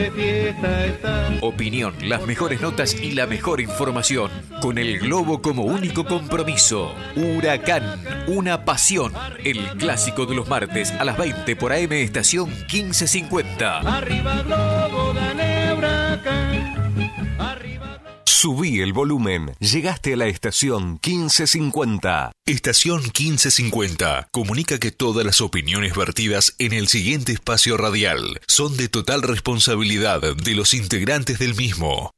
de fiesta está. Opinión, las mejores notas y la mejor información. Con el globo como único compromiso. Huracán, una pasión. El clásico de los martes a las 20 por AM Estación 1550. Arriba globo, globo. Subí el volumen. Llegaste a la estación 1550. Estación 1550 comunica que todas las opiniones vertidas en el siguiente espacio radial son de total responsabilidad de los integrantes del mismo.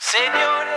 Señores,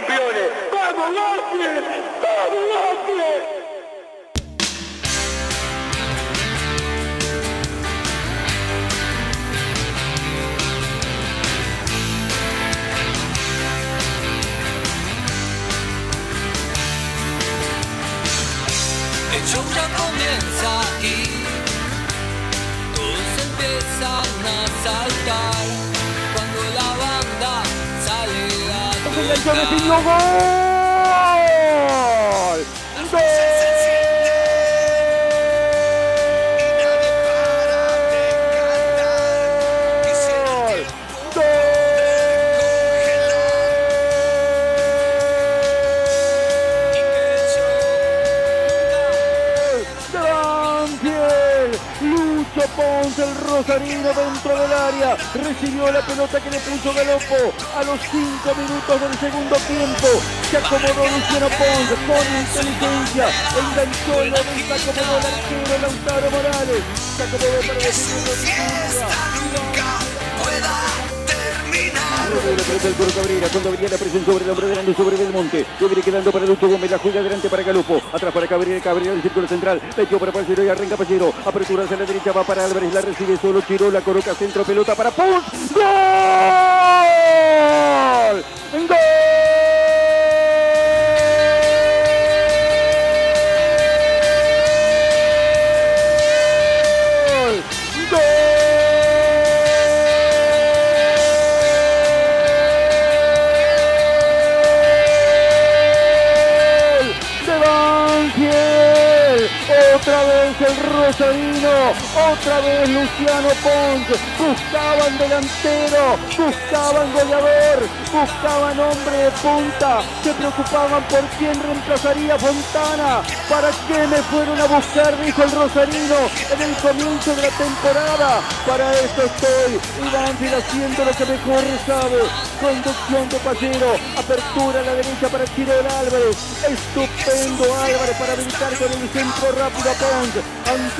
campeones. ¡Vamos! ¡Vamos, show ya comienza y todos empiezan a saltar a Enganchó tocar. definió gol. Rosarino dentro del área. Recibió la pelota que le puso Galopo a los 5 minutos del segundo tiempo. Se acomodó Luciano Ponce con inteligencia. Enganchó y lo desacomodó el arquero Lautaro Morales. Se acomodó para definirlo de zurda. La del Coro Cabrera, cuando venía la presión sobre el hombre delante sobre Belmonte. Lo viene quedando para Lucho Gómez, la juega adelante para Galopo. Atrás para Cabrera, Cabrera del círculo central. Metió para Pallero y arranca Pallero. Apertura hacia la derecha, va para Álvarez, la recibe solo Chiro, la coloca centro, pelota para Pons. ¡Gol! ¡Gol! El Rosarino, otra vez Luciano Pons, buscaban delantero, buscaban goleador, buscaban hombre de punta, se preocupaban por quién reemplazaría Fontana, para qué me fueron a buscar, dijo el Rosarino en el comienzo de la temporada, para eso estoy, Banfield haciendo lo que mejor sabe, conducción de Pallero, apertura a la derecha para Chiro del Álvarez, estupendo Álvarez para habilitar con el centro rápido a Pons,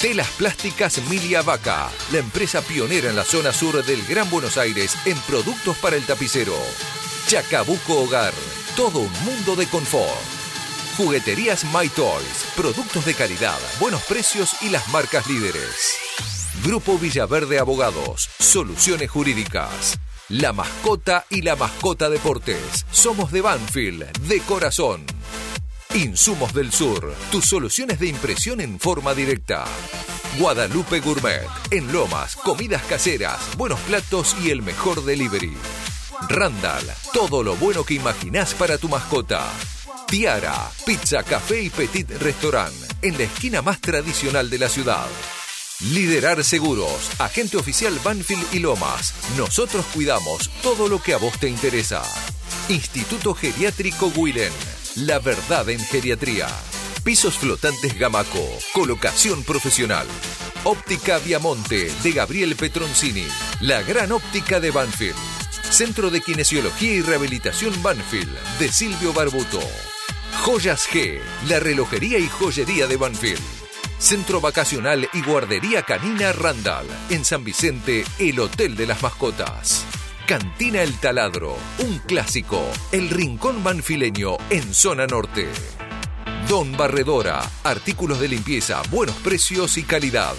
Telas Plásticas Milia Vaca, la empresa pionera en la zona sur del Gran Buenos Aires en productos para el tapicero. Chacabuco Hogar, todo un mundo de confort. Jugueterías My Toys, productos de calidad, buenos precios y las marcas líderes. Grupo Villaverde Abogados, soluciones jurídicas. La mascota y la mascota deportes. Somos de Banfield, de corazón. Insumos del Sur, tus soluciones de impresión en forma directa. Guadalupe Gourmet, en Lomas, comidas caseras, buenos platos y el mejor delivery. Randall, todo lo bueno que imaginás para tu mascota. Tiara, pizza, café y petit restaurant, en la esquina más tradicional de la ciudad. Liderar Seguros, agente oficial Banfield y Lomas. Nosotros cuidamos todo lo que a vos te interesa. Instituto Geriátrico Guilén, la verdad en geriatría. Pisos flotantes Gamaco, colocación profesional. Óptica Viamonte de Gabriel Petroncini, la gran óptica de Banfield. Centro de Kinesiología y Rehabilitación Banfield de Silvio Barbuto. Joyas G, la relojería y joyería de Banfield. Centro Vacacional y Guardería Canina Randall. En San Vicente, el Hotel de las Mascotas. Cantina El Taladro, un clásico. El Rincón Banfileño en zona norte. Don Barredora, artículos de limpieza, buenos precios y calidad.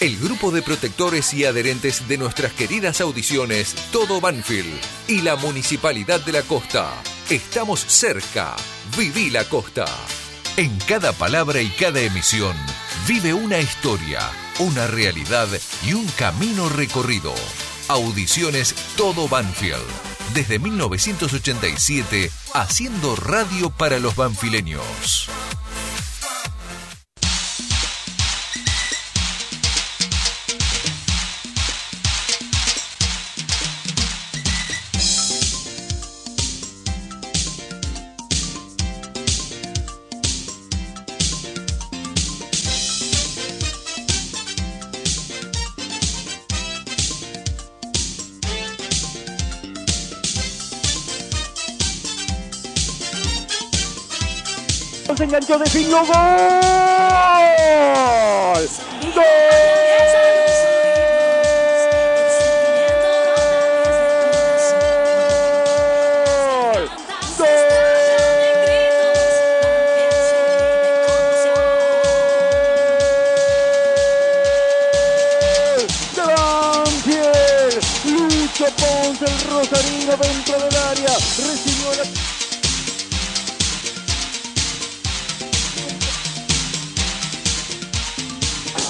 El grupo de protectores y adherentes de nuestras queridas audiciones Todo Banfield y la Municipalidad de la Costa. Estamos cerca. Viví la Costa. En cada palabra y cada emisión vive una historia, una realidad y un camino recorrido. Audiciones Todo Banfield. Desde 1987, haciendo radio para los banfileños. Enganchó de fin, ¡gol! ¡Gol! ¡Gol!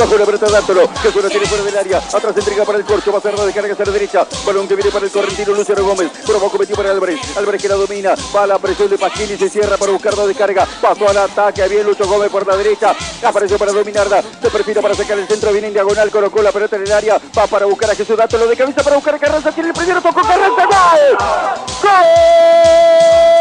Bajo la pelota Dántolo, que suena tiene fuera del área. Atrás entrega para el corcho, va a cerrar de carga hacia la derecha. Balón que viene para el correntino Luciano Gómez. Abajo metió para Álvarez. Álvarez que la domina. Va a la presión de Pasquini, se cierra para buscarla de carga. Pasó al ataque, bien Lucho Gómez por la derecha. Apareció para dominarla. Se perfila para sacar el centro, viene en diagonal. Colocó la pelota en el área. Va para buscar a Jesús Dántolo de cabeza para buscar Carranza. Tiene el primero, tocó Carranza. ¡Gol! ¡Gol!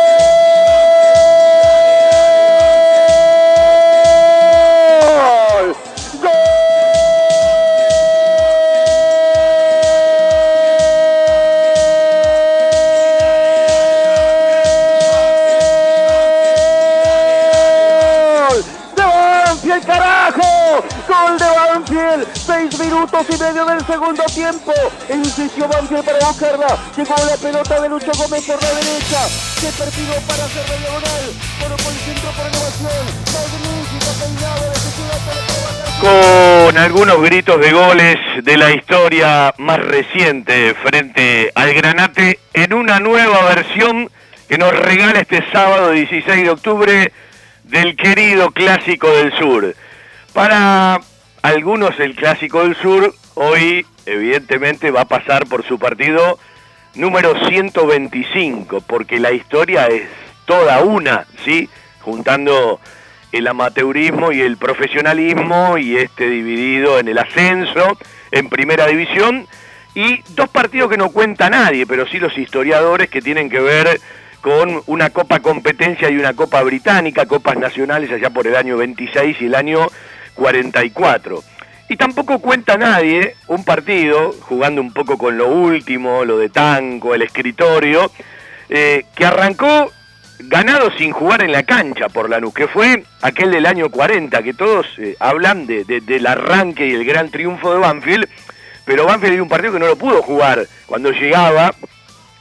Minutos y medio del segundo tiempo. Insistió Banfield para buscarla. Llegó la pelota de Lucho Gómez por la derecha. Se perfiló para hacer la diagonal. El centro por. Magnífico peinado de con algunos gritos de goles de la historia más reciente frente al Granate en una nueva versión que nos regala este sábado 16 de octubre del querido Clásico del Sur. Para algunos el Clásico del Sur hoy evidentemente va a pasar por su partido número 125 porque la historia es toda una, ¿sí? Juntando el amateurismo y el profesionalismo y este dividido en el ascenso en primera división y dos partidos que no cuenta nadie, pero sí los historiadores que tienen que ver con una copa competencia y una copa británica, copas nacionales allá por el año 26 y el año 44. Y tampoco cuenta nadie un partido, jugando un poco con lo último, lo de tango, el escritorio, eh, que arrancó ganado sin jugar en la cancha por Lanús, que fue aquel del año 40, que todos eh, hablan de, de- del arranque y el gran triunfo de Banfield, pero Banfield era un partido que no lo pudo jugar cuando llegaba,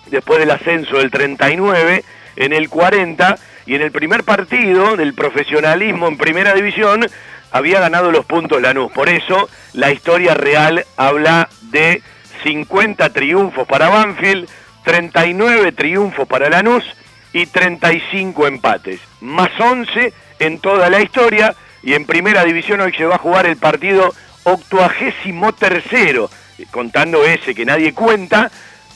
después del ascenso del 39, en el 40, y en el primer partido del profesionalismo en primera división, había ganado los puntos Lanús. Por eso la historia real habla de 50 triunfos para Banfield, 39 triunfos para Lanús y 35 empates, más 11 en toda la historia y en primera división hoy se va a jugar el partido octuagésimo tercero, contando ese que nadie cuenta,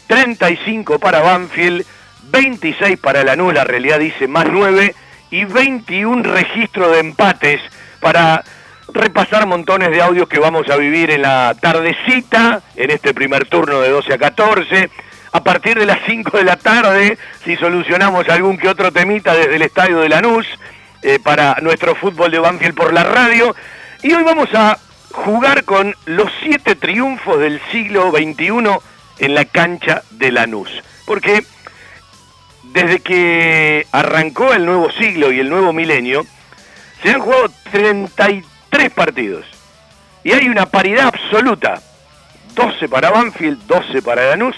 35 para Banfield, 26 para Lanús, la realidad dice más 9 y 21 registro de empates para repasar montones de audios que vamos a vivir en la tardecita, en este primer turno de 12 a 14. A partir de las 5 de la tarde, si solucionamos algún que otro temita desde el estadio de Lanús, eh, para nuestro fútbol de Banfield por la radio. Y hoy vamos a jugar con los siete triunfos del siglo XXI en la cancha de Lanús. Porque desde que arrancó el nuevo siglo y el nuevo milenio, se han jugado 33 partidos. Y hay una paridad absoluta. 12 para Banfield, 12 para Lanús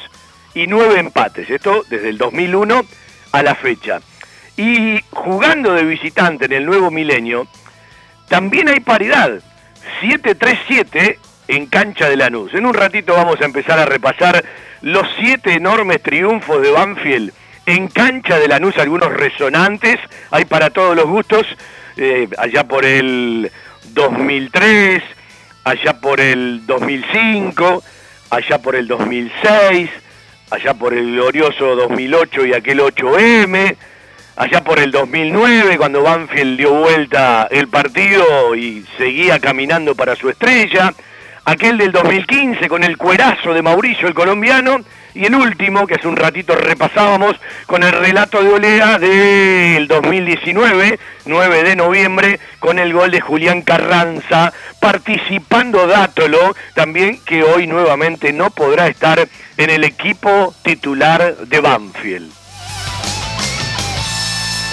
y 9 empates. Esto desde el 2001 a la fecha. Y jugando de visitante en el nuevo milenio, también hay paridad. 7-3-7 en cancha de Lanús. En un ratito vamos a empezar a repasar los siete enormes triunfos de Banfield en cancha de Lanús, algunos resonantes, hay para todos los gustos, eh, allá por el 2003, allá por el 2005, allá por el 2006, allá por el glorioso 2008 y aquel 8M, allá por el 2009 cuando Banfield dio vuelta el partido y seguía caminando para su estrella, aquel del 2015 con el cuerazo de Mauricio el colombiano y el último que hace un ratito repasábamos con el relato de Olea del 2019, 9 de noviembre, con el gol de Julián Carranza, participando Dátolo, también que hoy nuevamente no podrá estar en el equipo titular de Banfield.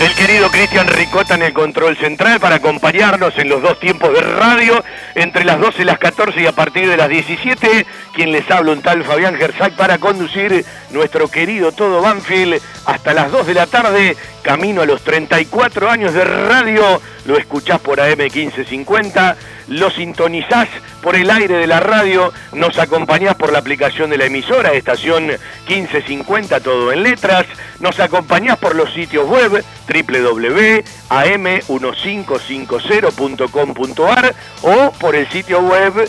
El querido Cristian Ricota en el control central para acompañarnos en los dos tiempos de radio, entre las 12 y las 14 y a partir de las 17, quien les habla un tal Fabián Gersac para conducir nuestro querido todo Banfield hasta las 2 de la tarde, camino a los 34 años de radio, lo escuchás por AM 1550, lo sintonizás por el aire de la radio, nos acompañás por la aplicación de la emisora, estación 1550, todo en letras, nos acompañás por los sitios web www.am1550.com.ar o por el sitio web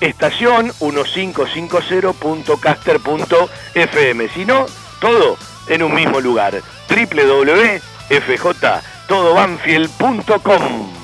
estación 1550.caster.fm. Si no, todo en un mismo lugar. www.fjtodobanfield.com.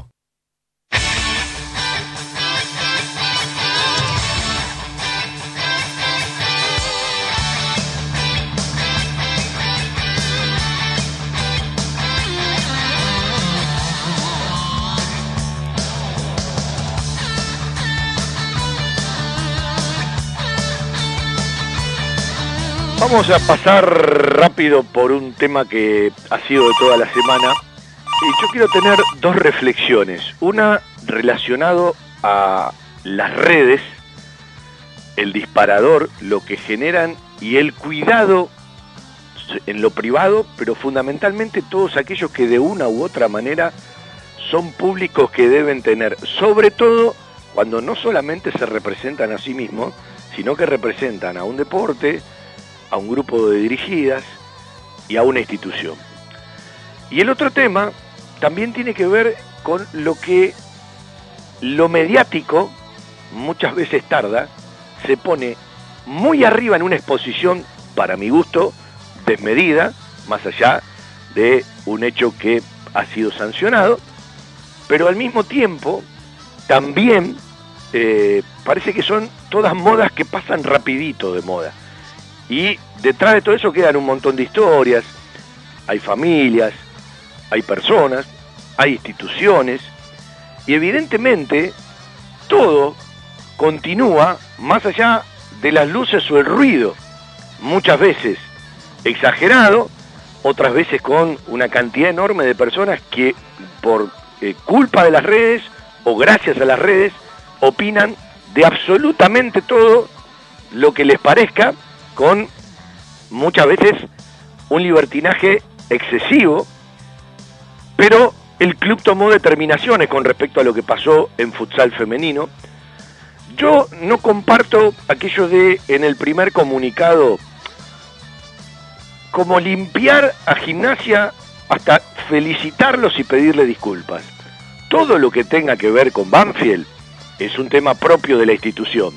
Vamos a pasar rápido por un tema que ha sido de toda la semana. Y yo quiero tener dos reflexiones. Una relacionado a las redes, el disparador, lo que generan y el cuidado en lo privado, pero fundamentalmente todos aquellos que de una u otra manera son públicos que deben tener, sobre todo cuando no solamente se representan a sí mismos, sino que representan a un deporte, a un grupo de dirigidas y a una institución. Y el otro tema también tiene que ver con lo que lo mediático muchas veces tarda, se pone muy arriba en una exposición, para mi gusto, desmedida, más allá de un hecho que ha sido sancionado, pero al mismo tiempo también eh, parece que son todas modas que pasan rapidito de moda. Y detrás de todo eso quedan un montón de historias, hay familias, hay personas, hay instituciones, y evidentemente todo continúa más allá de las luces o el ruido, muchas veces exagerado, otras veces con una cantidad enorme de personas que por eh, culpa de las redes o gracias a las redes opinan de absolutamente todo lo que les parezca con muchas veces un libertinaje excesivo, pero el club tomó determinaciones con respecto a lo que pasó en futsal femenino. Yo no comparto aquello de en el primer comunicado como limpiar a gimnasia hasta felicitarlos y pedirle disculpas. Todo lo que tenga que ver con Banfield es un tema propio de la institución,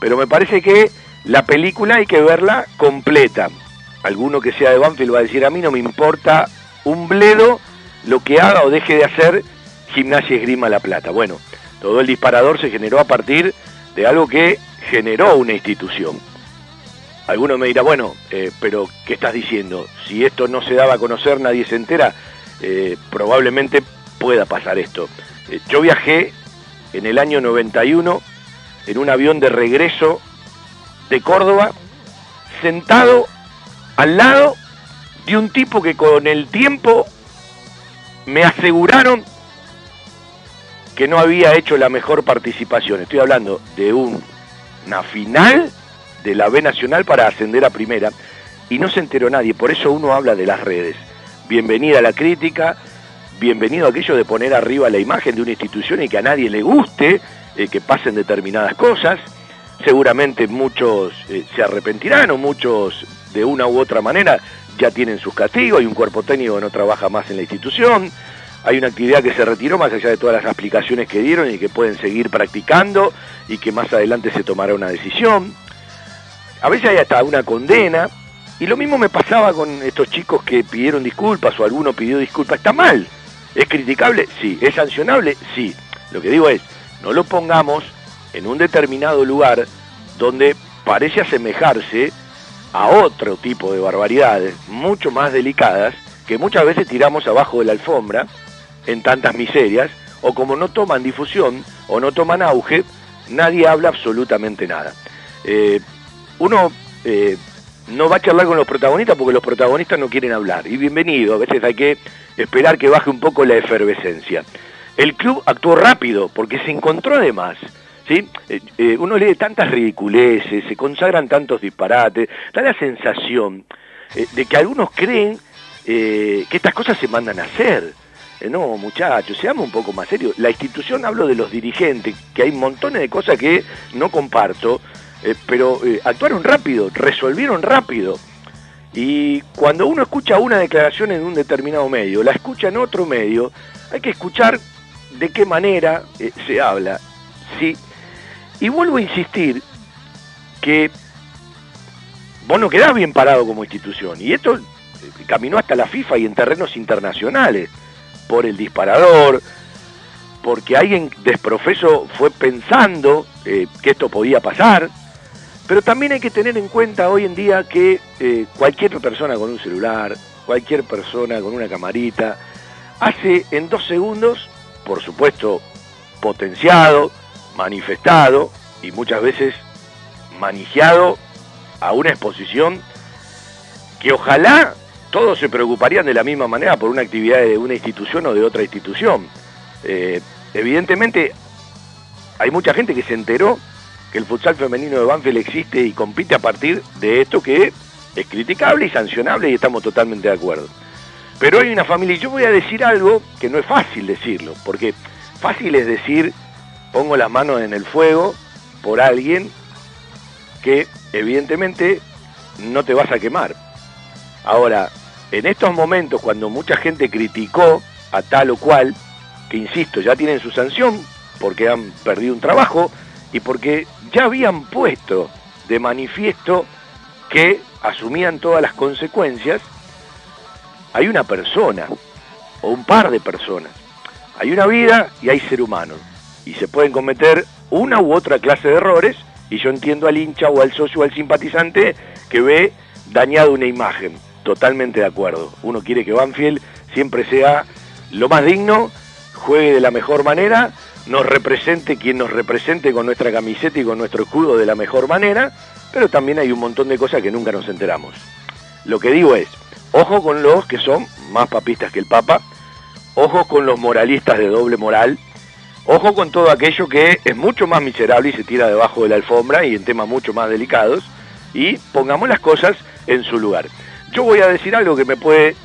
pero me parece que la película hay que verla completa. Alguno que sea de Banfield va a decir, a mí no me importa un bledo lo que haga o deje de hacer Gimnasia Esgrima La Plata. Bueno, todo el disparador se generó a partir de algo que generó una institución. Alguno me dirá, bueno, eh, pero ¿qué estás diciendo? Si esto no se daba a conocer, nadie se entera, eh, probablemente pueda pasar esto. Eh, yo viajé en el año 91 en un avión de regreso de Córdoba, sentado al lado de un tipo que con el tiempo me aseguraron que no había hecho la mejor participación. Estoy hablando de una final de la B Nacional para ascender a primera y no se enteró nadie. Por eso uno habla de las redes. Bienvenida a la crítica, bienvenido a aquello de poner arriba la imagen de una institución y que a nadie le guste eh, que pasen determinadas cosas. Seguramente muchos eh, se arrepentirán o muchos de una u otra manera ya tienen sus castigos, hay un cuerpo técnico que no trabaja más en la institución, hay una actividad que se retiró más allá de todas las explicaciones que dieron y que pueden seguir practicando y que más adelante se tomará una decisión. A veces hay hasta una condena y lo mismo me pasaba con estos chicos que pidieron disculpas o alguno pidió disculpas. Está mal. ¿Es criticable? Sí. ¿Es sancionable? Sí. Lo que digo es, no lo pongamos en un determinado lugar donde parece asemejarse a otro tipo de barbaridades mucho más delicadas que muchas veces tiramos abajo de la alfombra en tantas miserias o como no toman difusión o no toman auge, nadie habla absolutamente nada. Eh, uno eh, no va a charlar con los protagonistas porque los protagonistas no quieren hablar. Y bienvenido, a veces hay que esperar que baje un poco la efervescencia. El club actuó rápido porque se encontró además ¿sí? Eh, eh, uno lee tantas ridiculeces, se consagran tantos disparates, da la sensación eh, de que algunos creen que estas cosas se mandan a hacer. No, muchachos, seamos un poco más serios. La institución, hablo de los dirigentes, que hay montones de cosas que no comparto, pero actuaron rápido, resolvieron rápido. Y cuando uno escucha una declaración en un determinado medio, la escucha en otro medio, hay que escuchar de qué manera se habla. ¿sí? Y vuelvo a insistir que vos no quedás bien parado como institución. Y esto eh, caminó hasta la FIFA y en terrenos internacionales, por el disparador, porque alguien desprofeso fue pensando eh, que esto podía pasar, pero también hay que tener en cuenta hoy en día que eh, cualquier persona con un celular, cualquier persona con una camarita, hace en dos segundos, por supuesto, potenciado, manifestado y muchas veces manejado a una exposición que ojalá todos se preocuparían de la misma manera por una actividad de una institución o de otra institución. Eh, evidentemente hay mucha gente que se enteró que el futsal femenino de Banfield existe y compite a partir de esto que es criticable y sancionable y estamos totalmente de acuerdo. Pero hay una familia, y yo voy a decir algo que no es fácil decirlo, porque fácil es decir, pongo las manos en el fuego por alguien que evidentemente no te vas a quemar. Ahora, en estos momentos cuando mucha gente criticó a tal o cual, que insisto, ya tienen su sanción porque han perdido un trabajo y porque ya habían puesto de manifiesto que asumían todas las consecuencias, hay una persona o un par de personas. Hay una vida y hay ser humano. Y se pueden cometer una u otra clase de errores y yo entiendo al hincha o al socio o al simpatizante que ve dañada una imagen. Totalmente de acuerdo. Uno quiere que Banfield siempre sea lo más digno, juegue de la mejor manera, nos represente quien nos represente con nuestra camiseta y con nuestro escudo de la mejor manera, pero también hay un montón de cosas que nunca nos enteramos. Lo que digo es, ojo con los que son más papistas que el Papa, ojo con los moralistas de doble moral, ojo con todo aquello que es mucho más miserable y se tira debajo de la alfombra y en temas mucho más delicados, y pongamos las cosas en su lugar. Yo voy a decir algo que me puede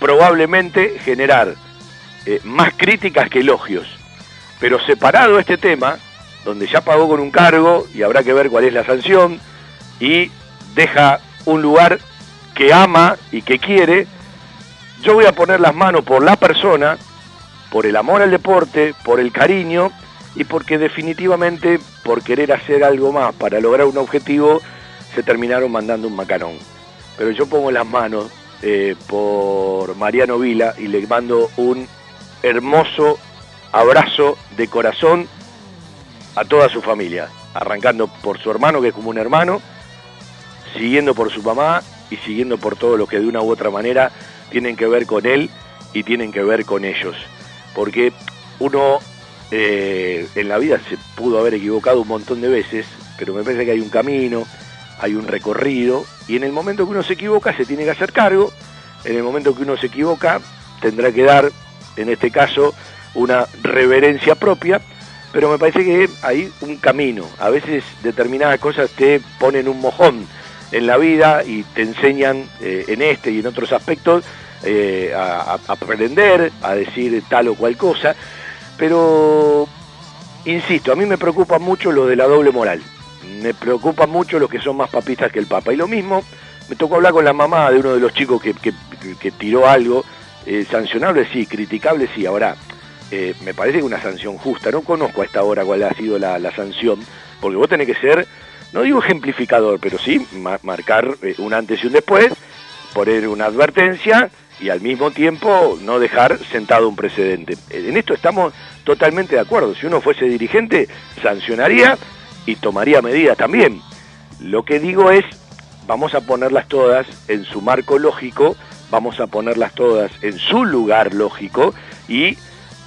probablemente generar eh, más críticas que elogios, pero separado este tema, donde ya pagó con un cargo y habrá que ver cuál es la sanción, y deja un lugar que ama y que quiere, yo voy a poner las manos por la persona, por el amor al deporte, por el cariño y porque definitivamente por querer hacer algo más para lograr un objetivo se terminaron mandando un macarón. Pero yo pongo las manos eh, por Mariano Vila y le mando un hermoso abrazo de corazón a toda su familia, arrancando por su hermano, que es como un hermano, siguiendo por su mamá y siguiendo por todo lo que de una u otra manera tienen que ver con él y tienen que ver con ellos. Porque uno eh, en la vida se pudo haber equivocado un montón de veces, pero me parece que hay un camino, hay un recorrido, y en el momento que uno se equivoca se tiene que hacer cargo, en el momento que uno se equivoca tendrá que dar, en este caso, una reverencia propia, pero me parece que hay un camino. A veces determinadas cosas te ponen un mojón en la vida y te enseñan eh, en este y en otros aspectos eh, a, aprender, a decir tal o cual cosa, pero insisto, a mí me preocupa mucho lo de la doble moral. Me preocupa mucho los que son más papistas que el Papa. Y lo mismo, me tocó hablar con la mamá de uno de los chicos que, que- tiró algo, eh, sancionable sí, criticable sí. Ahora, eh, me parece que una sanción justa. No conozco a esta hora cuál ha sido la, la sanción, porque vos tenés que ser, no digo ejemplificador, pero sí ma- marcar eh, un antes y un después, poner una advertencia y al mismo tiempo no dejar sentado un precedente. Eh, En esto estamos totalmente de acuerdo. Si uno fuese dirigente, sancionaría y tomaría medidas también. Lo que digo es, vamos a ponerlas todas en su marco lógico, vamos a ponerlas todas en su lugar lógico y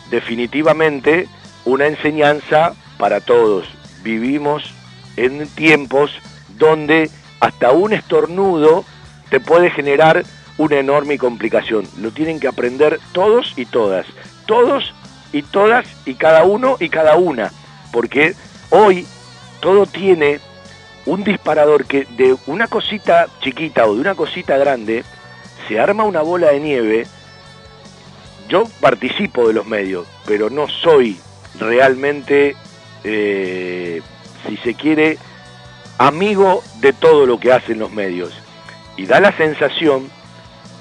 definitivamente una enseñanza para todos. Vivimos en tiempos donde hasta un estornudo te puede generar una enorme complicación. Lo tienen que aprender todos y todas. Todos y todas y cada uno y cada una. Porque hoy todo tiene un disparador que de una cosita chiquita o de una cosita grande se arma una bola de nieve yo participo de los medios, pero no soy realmente, eh, si se quiere, amigo de todo lo que hacen los medios. Y da la sensación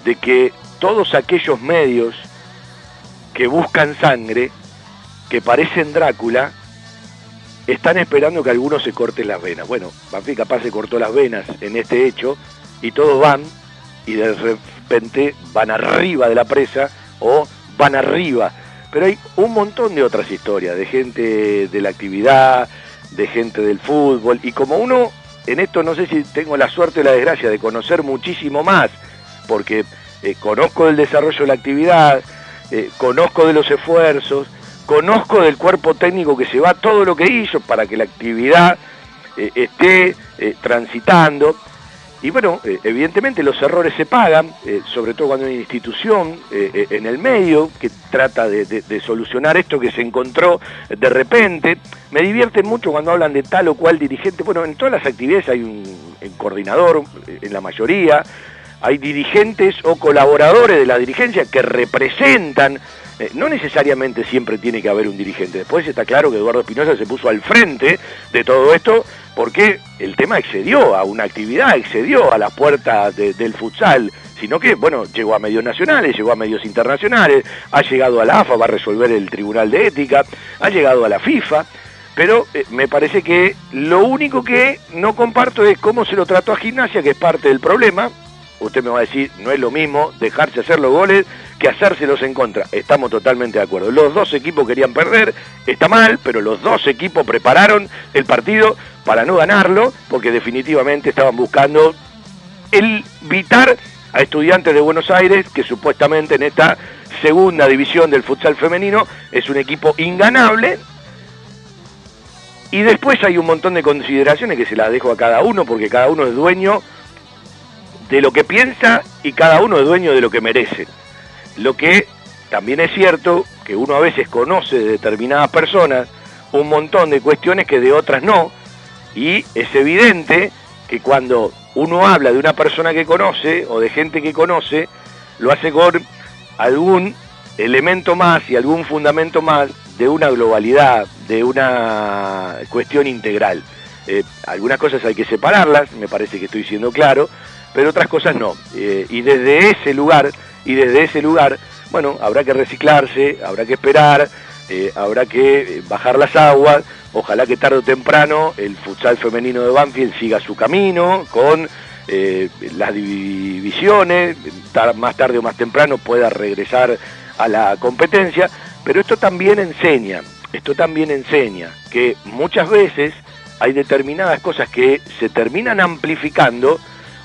de que todos aquellos medios que buscan sangre, que parecen Drácula, están esperando que algunos se corten las venas. Bueno, Banfield capaz se cortó las venas en este hecho y todos van y de repente van arriba de la presa o van arriba. Pero hay un montón de otras historias, de gente de la actividad, de gente del fútbol, y como uno, en esto no sé si tengo la suerte o la desgracia de conocer muchísimo más, porque eh, conozco del desarrollo de la actividad, eh, conozco de los esfuerzos, conozco del cuerpo técnico que se va todo lo que hizo para que la actividad eh, esté transitando. Y bueno, evidentemente los errores se pagan, sobre todo cuando hay una institución en el medio que trata de, solucionar esto que se encontró de repente. Me divierte mucho cuando hablan de tal o cual dirigente. Bueno, en todas las actividades hay un, coordinador, en la mayoría, hay dirigentes o colaboradores de la dirigencia que representan no necesariamente siempre tiene que haber un dirigente. Después está claro que Eduardo Espinosa se puso al frente de todo esto porque el tema excedió a una actividad, excedió a la puerta del futsal, sino que, bueno, llegó a medios nacionales, llegó a medios internacionales, ha llegado a la AFA, va a resolver el Tribunal de Ética, ha llegado a la FIFA, pero eh, me parece que lo único que no comparto es cómo se lo trató a Gimnasia, que es parte del problema, usted me va a decir, no es lo mismo dejarse hacer los goles que hacérselos en contra. Estamos totalmente de acuerdo. Los dos equipos querían perder, está mal, pero los dos equipos prepararon el partido para no ganarlo, porque definitivamente estaban buscando el vitar a estudiantes de Buenos Aires, que supuestamente en esta segunda división del futsal femenino es un equipo inganable. Y después hay un montón de consideraciones que se las dejo a cada uno, porque cada uno es dueño de lo que piensa y cada uno es dueño de lo que merece. Lo que también es cierto que uno a veces conoce de determinadas personas un montón de cuestiones que de otras no, y es evidente que cuando uno habla de una persona que conoce o de gente que conoce, lo hace con algún elemento más y algún fundamento más de una globalidad, de una cuestión integral. Eh, algunas cosas hay que separarlas, me parece que estoy siendo claro, pero otras cosas no. Eh, y desde ese lugar, y desde ese lugar, bueno, habrá que reciclarse, habrá que esperar, eh, habrá que eh, bajar las aguas, ojalá que tarde o temprano el futsal femenino de Banfield siga su camino con las divisiones, más tarde o más temprano pueda regresar a la competencia, pero esto también enseña, esto también enseña que muchas veces hay determinadas cosas que se terminan amplificando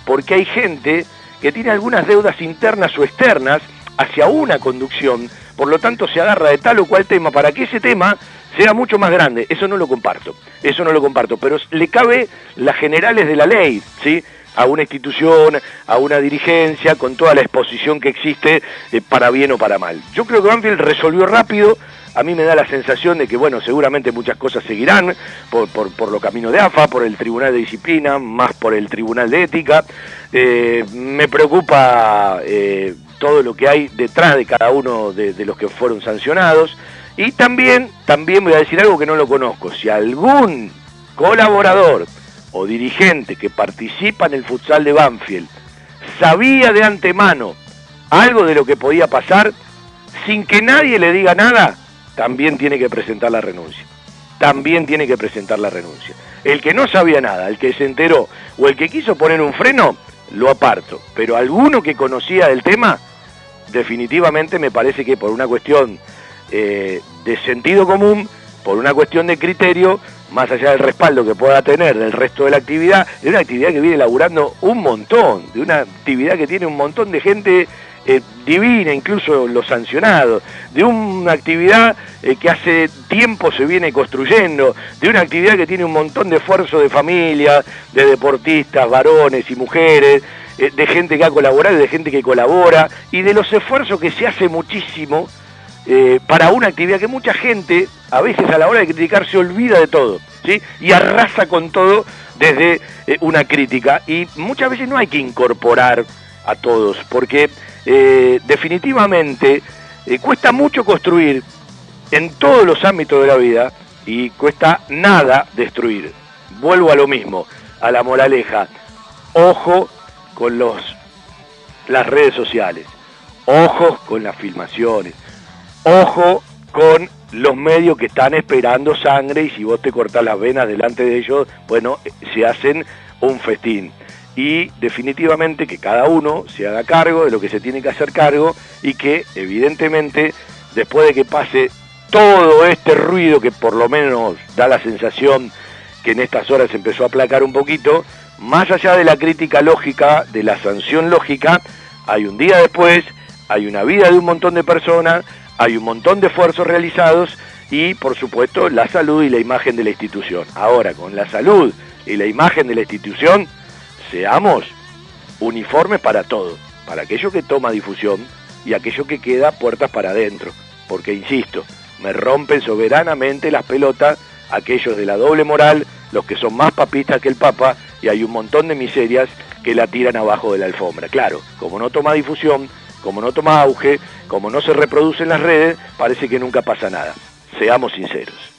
porque hay gente que tiene algunas deudas internas o externas hacia una conducción, por lo tanto se agarra de tal o cual tema para que ese tema sea mucho más grande. Eso no lo comparto, eso no lo comparto, pero le cabe las generales de la ley, ¿sí? a una institución, a una dirigencia, con toda la exposición que existe eh, para bien o para mal. Yo creo que Banfield resolvió rápido, a mí me da la sensación de que, bueno, seguramente muchas cosas seguirán por, por, los caminos de AFA, por el Tribunal de Disciplina, más por el Tribunal de Ética. Eh, me preocupa eh, todo lo que hay detrás de cada uno de, de, los que fueron sancionados. Y también, también voy a decir algo que no lo conozco. Si algún colaborador o dirigente que participa en el futsal de Banfield sabía de antemano algo de lo que podía pasar, sin que nadie le diga nada, también tiene que presentar la renuncia. También tiene que presentar la renuncia. El que no sabía nada, el que se enteró o el que quiso poner un freno, lo aparto. Pero alguno que conocía del tema, definitivamente me parece que por una cuestión eh, de sentido común, por una cuestión de criterio, más allá del respaldo que pueda tener del resto de la actividad, de una actividad que viene laburando un montón, de una actividad que tiene un montón de gente eh, divina, incluso los sancionados, de una actividad eh, que hace tiempo se viene construyendo, de una actividad que tiene un montón de esfuerzo de familia, de deportistas, varones y mujeres, eh, de gente que ha colaborado y de gente que colabora, y de los esfuerzos que se hace muchísimo para una actividad que mucha gente, a veces a la hora de criticar, se olvida de todo, ¿sí? Y arrasa con todo desde una crítica. Y muchas veces no hay que incorporar a todos, porque eh, definitivamente Eh, cuesta mucho construir en todos los ámbitos de la vida y cuesta nada destruir. Vuelvo a lo mismo, a la moraleja. Ojo con los, las redes sociales, ojo con las filmaciones, ojo con los medios que están esperando sangre y si vos te cortás las venas delante de ellos, bueno, se hacen un festín. Y definitivamente que cada uno se haga cargo de lo que se tiene que hacer cargo y que evidentemente después de que pase todo este ruido que por lo menos da la sensación que en estas horas empezó a aplacar un poquito, más allá de la crítica lógica, de la sanción lógica, hay un día después, hay una vida de un montón de personas, hay un montón de esfuerzos realizados y por supuesto la salud y la imagen de la institución. Ahora, con la salud y la imagen de la institución, seamos uniformes para todo, para aquello que toma difusión y aquello que queda puertas para adentro, porque insisto, me rompen soberanamente las pelotas aquellos de la doble moral, los que son más papistas que el Papa, y hay un montón de miserias que la tiran abajo de la alfombra. Claro, como no toma difusión, como no toma auge, como no se reproduce en las redes, parece que nunca pasa nada. Seamos sinceros.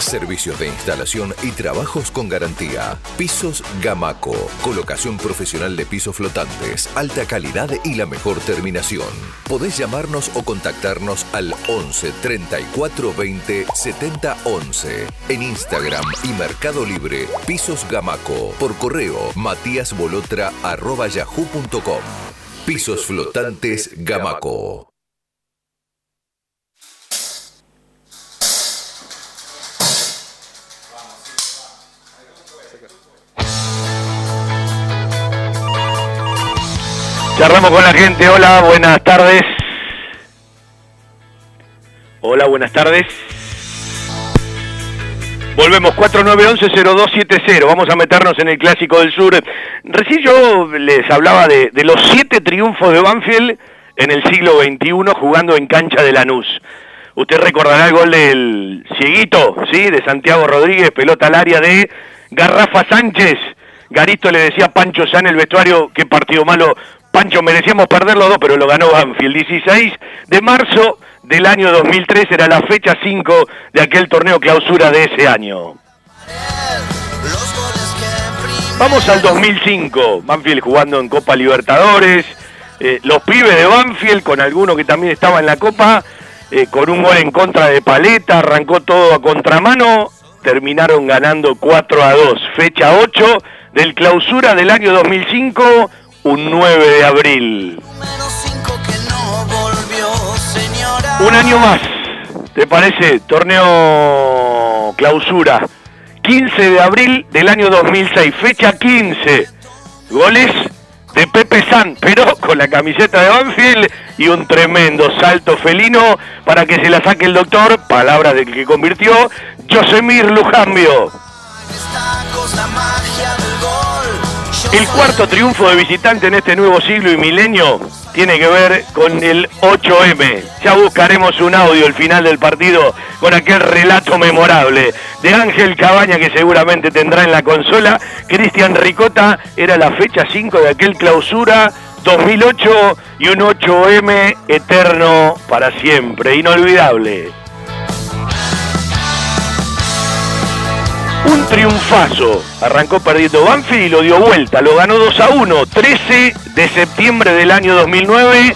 Servicios de instalación y trabajos con garantía. Pisos Gamaco. Colocación profesional de pisos flotantes. Alta calidad y la mejor terminación. Podés llamarnos o contactarnos al 11 34 20 70 11. En Instagram y Mercado Libre. Pisos Gamaco. Por correo matíasbolotra.yahoo.com. Pisos flotantes Gamaco. Charlamos con la gente. Hola, buenas tardes. Hola, buenas tardes. Volvemos 4911-0270. Vamos a meternos en el Clásico del Sur. Recién yo les hablaba de, los siete triunfos de Banfield en el siglo XXI jugando en cancha de Lanús. Usted recordará el gol del Cieguito, ¿sí? De Santiago Rodríguez, pelota al área de Garrafa Sánchez. Garito le decía a Pancho San el vestuario, qué partido malo. Pancho, merecíamos perder los dos, pero lo ganó Banfield. 16 de marzo del año 2003 era la fecha 5 de aquel torneo clausura de ese año. Vamos al 2005, Banfield jugando en Copa Libertadores, eh, los pibes de Banfield con alguno que también estaba en la Copa, eh, con un gol en contra de Paleta, arrancó todo a contramano, terminaron ganando 4 a 2, fecha 8 del clausura del año 2005, un 9 de abril. Un año más, ¿te parece? Torneo clausura. 15 de abril del año 2006, fecha 15. Goles de Pepe San, pero con la camiseta de Banfield y un tremendo salto felino para que se la saque el doctor, palabra del que convirtió, Josemir Lujambio. El cuarto triunfo de visitante en este nuevo siglo y milenio tiene que ver con el 8M. Ya buscaremos un audio al final del partido con aquel relato memorable de Ángel Cabaña que seguramente tendrá en la consola. Cristian Ricota era la fecha 5 de aquel clausura 2008 y un 8M eterno para siempre, inolvidable. Un triunfazo. Arrancó perdiendo Banfield y lo dio vuelta. Lo ganó 2 a 1. 13 de septiembre del año 2009.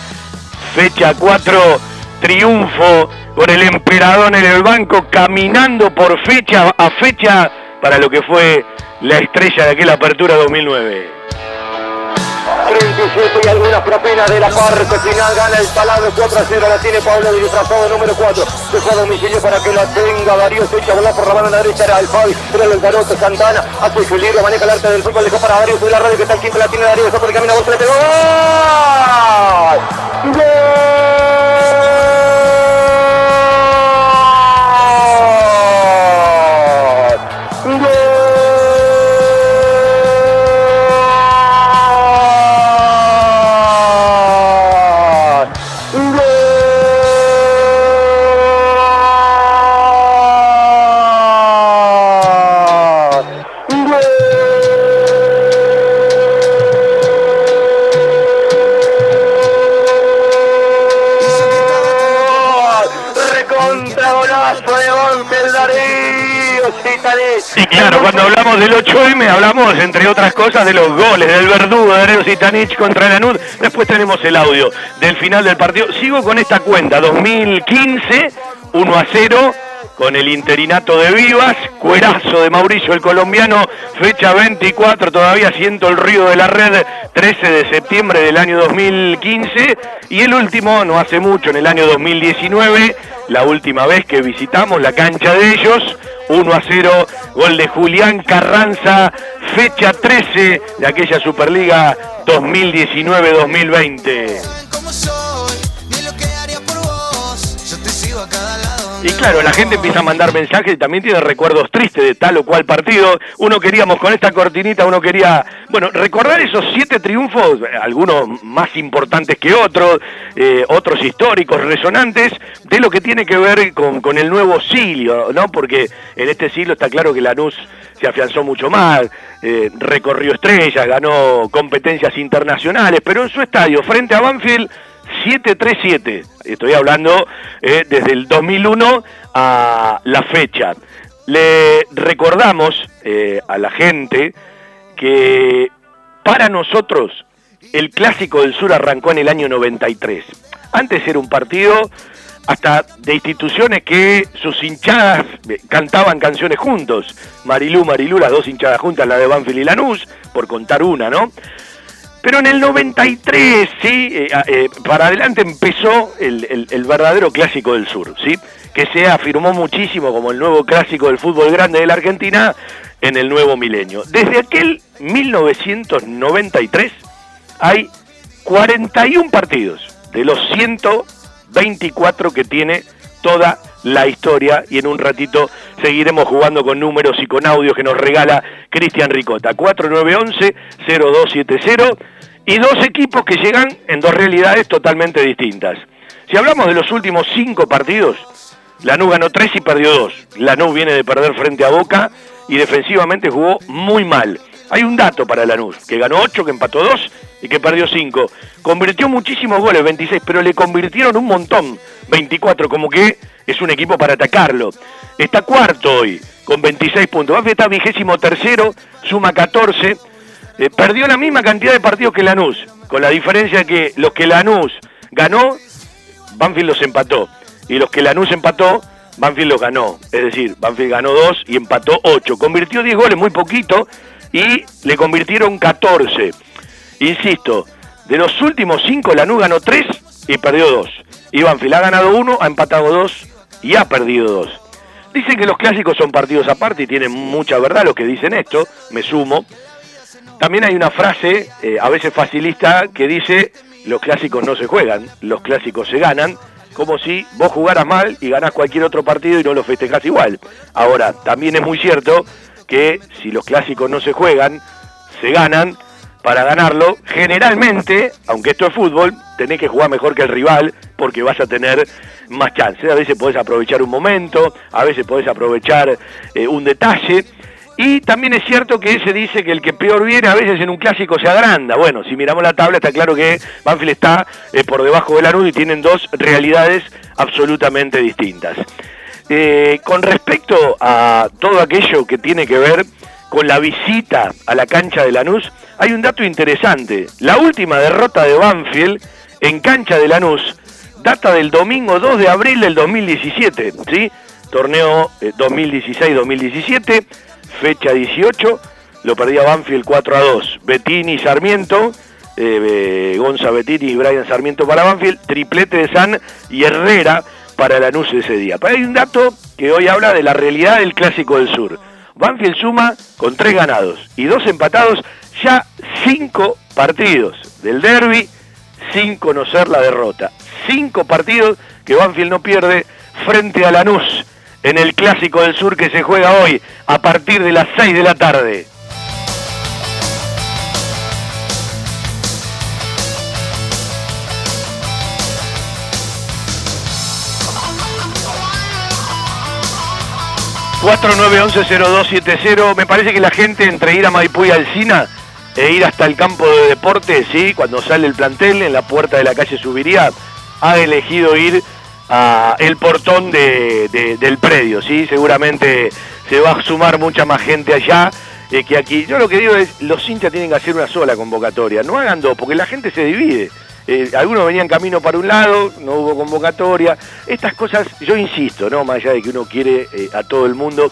Fecha 4. Triunfo con el emperador en el banco. Caminando por fecha a fecha para lo que fue la estrella de aquella apertura 2009. 37 y algunas propinas de la parte final. Gana el taladro 4 a 0. La tiene Pablo disfrazado número 4. Dejó a domicilio para que la tenga Darío. Se echa a por la mano derecha. Era el. Era el Garoto Santana. Hace su libro. Maneja el arte del fútbol. Dejó para Darío. Sube la radio que está el quinto. La tiene Darío. Está por el camino. Bolsa le pegó. ¡Gol! Recontra golazo de Banfield Darío Citanés. Sí, claro, cuando hablamos del 8M hablamos, entre otras cosas, de los goles del verdugo de Darío Sitanich contra Lanús. Después tenemos el audio del final del partido. Sigo con esta cuenta, 2015, 1 a 0, con el interinato de Vivas, cuerazo de Mauricio el colombiano, fecha 24, todavía siento el río de la red, 13 de septiembre del año 2015, y el último, no hace mucho, en el año 2019, la última vez que visitamos la cancha de ellos, 1 a 0, gol de Julián Carranza, fecha 13 de aquella Superliga 2019-2020. Y claro, la gente empieza a mandar mensajes y también tiene recuerdos tristes de tal o cual partido. Uno queríamos con esta cortinita, uno quería, bueno, recordar esos siete triunfos, algunos más importantes que otros, eh, otros históricos, resonantes, de lo que tiene que ver con, con el nuevo siglo, ¿no? Porque en este siglo está claro que Lanús se afianzó mucho más, eh, recorrió estrellas, ganó competencias internacionales, pero en su estadio, frente a Banfield, 737. Estoy hablando eh, desde el 2001 a la fecha. Le recordamos eh, a la gente que para nosotros el Clásico del Sur arrancó en el año 93. Antes era un partido hasta de instituciones que sus hinchadas eh, cantaban canciones juntos. Marilú, Marilú, las dos hinchadas juntas, la de Banfield y Lanús, por contar una, ¿no? Pero en el 93, sí, eh, eh, para adelante empezó el, el- el verdadero clásico del sur, sí, que se afirmó muchísimo como el nuevo clásico del fútbol grande de la Argentina en el nuevo milenio. Desde aquel 1993 hay 41 partidos de los 124 que tiene toda la historia y en un ratito seguiremos jugando con números y con audios que nos regala Cristian Ricota. 4911-0270 y dos equipos que llegan en dos realidades totalmente distintas. Si hablamos de los últimos cinco partidos, Lanús ganó tres y perdió dos. Lanús viene de perder frente a Boca y defensivamente jugó muy mal. Hay un dato para Lanús, que ganó 8, que empató 2 y que perdió 5. Convirtió muchísimos goles, 26, pero le convirtieron un montón, 24, como que es un equipo para atacarlo. Está cuarto hoy, con 26 puntos. Banfield está vigésimo tercero, suma 14. Eh, perdió la misma cantidad de partidos que Lanús, con la diferencia que los que Lanús ganó, Banfield los empató. Y los que Lanús empató, Banfield los ganó. Es decir, Banfield ganó 2 y empató 8. Convirtió 10 goles, muy poquito, y le convirtieron 14. Insisto, de los últimos 5 Lanús ganó 3 y perdió 2. Y Banfield ha ganado 1, ha empatado 2 y ha perdido 2. Dicen que los clásicos son partidos aparte y tienen mucha verdad los que dicen esto, me sumo. También hay una frase, eh, a veces facilista, que dice, los clásicos no se juegan, los clásicos se ganan, como si vos jugaras mal y ganás cualquier otro partido y no lo festejás igual. Ahora, también es muy cierto que si los clásicos no se juegan, se ganan, para ganarlo, generalmente, aunque esto es fútbol, tenés que jugar mejor que el rival porque vas a tener más chances. A veces podés aprovechar un momento, a veces podés aprovechar eh, un detalle. Y también es cierto que se dice que el que peor viene a veces en un clásico se agranda. Bueno, si miramos la tabla está claro que Banfield está eh, por debajo de la nube y tienen dos realidades absolutamente distintas. Eh, con respecto a todo aquello que tiene que ver con la visita a la cancha de Lanús, hay un dato interesante. La última derrota de Banfield en cancha de Lanús data del domingo 2 de abril del 2017, ¿sí? Torneo eh, 2016-2017, fecha 18, lo perdía Banfield 4 a 2. Bettini Sarmiento, eh, eh, Gonza Bettini y Brian Sarmiento para Banfield, triplete de San y Herrera para Lanús ese día. Pero hay un dato que hoy habla de la realidad del Clásico del Sur. Banfield suma con tres ganados y dos empatados ya cinco partidos del derby sin conocer la derrota. Cinco partidos que Banfield no pierde frente a Lanús en el Clásico del Sur que se juega hoy a partir de las 6 de la tarde. ...4911-0270... ...me parece que la gente entre ir a Maipú y Alcina... ...e ir hasta el campo de deporte... ¿sí? ...cuando sale el plantel en la puerta de la calle Subiría... ...ha elegido ir a el portón de, de- del predio, ¿sí? Seguramente se va a sumar mucha más gente allá eh, que aquí. Yo lo que digo es, los hinchas tienen que hacer una sola convocatoria, no hagan dos, porque la gente se divide. Eh, algunos venían camino para un lado, no hubo convocatoria. Estas cosas, yo insisto, ¿no? Más allá de que uno quiere eh, a todo el mundo,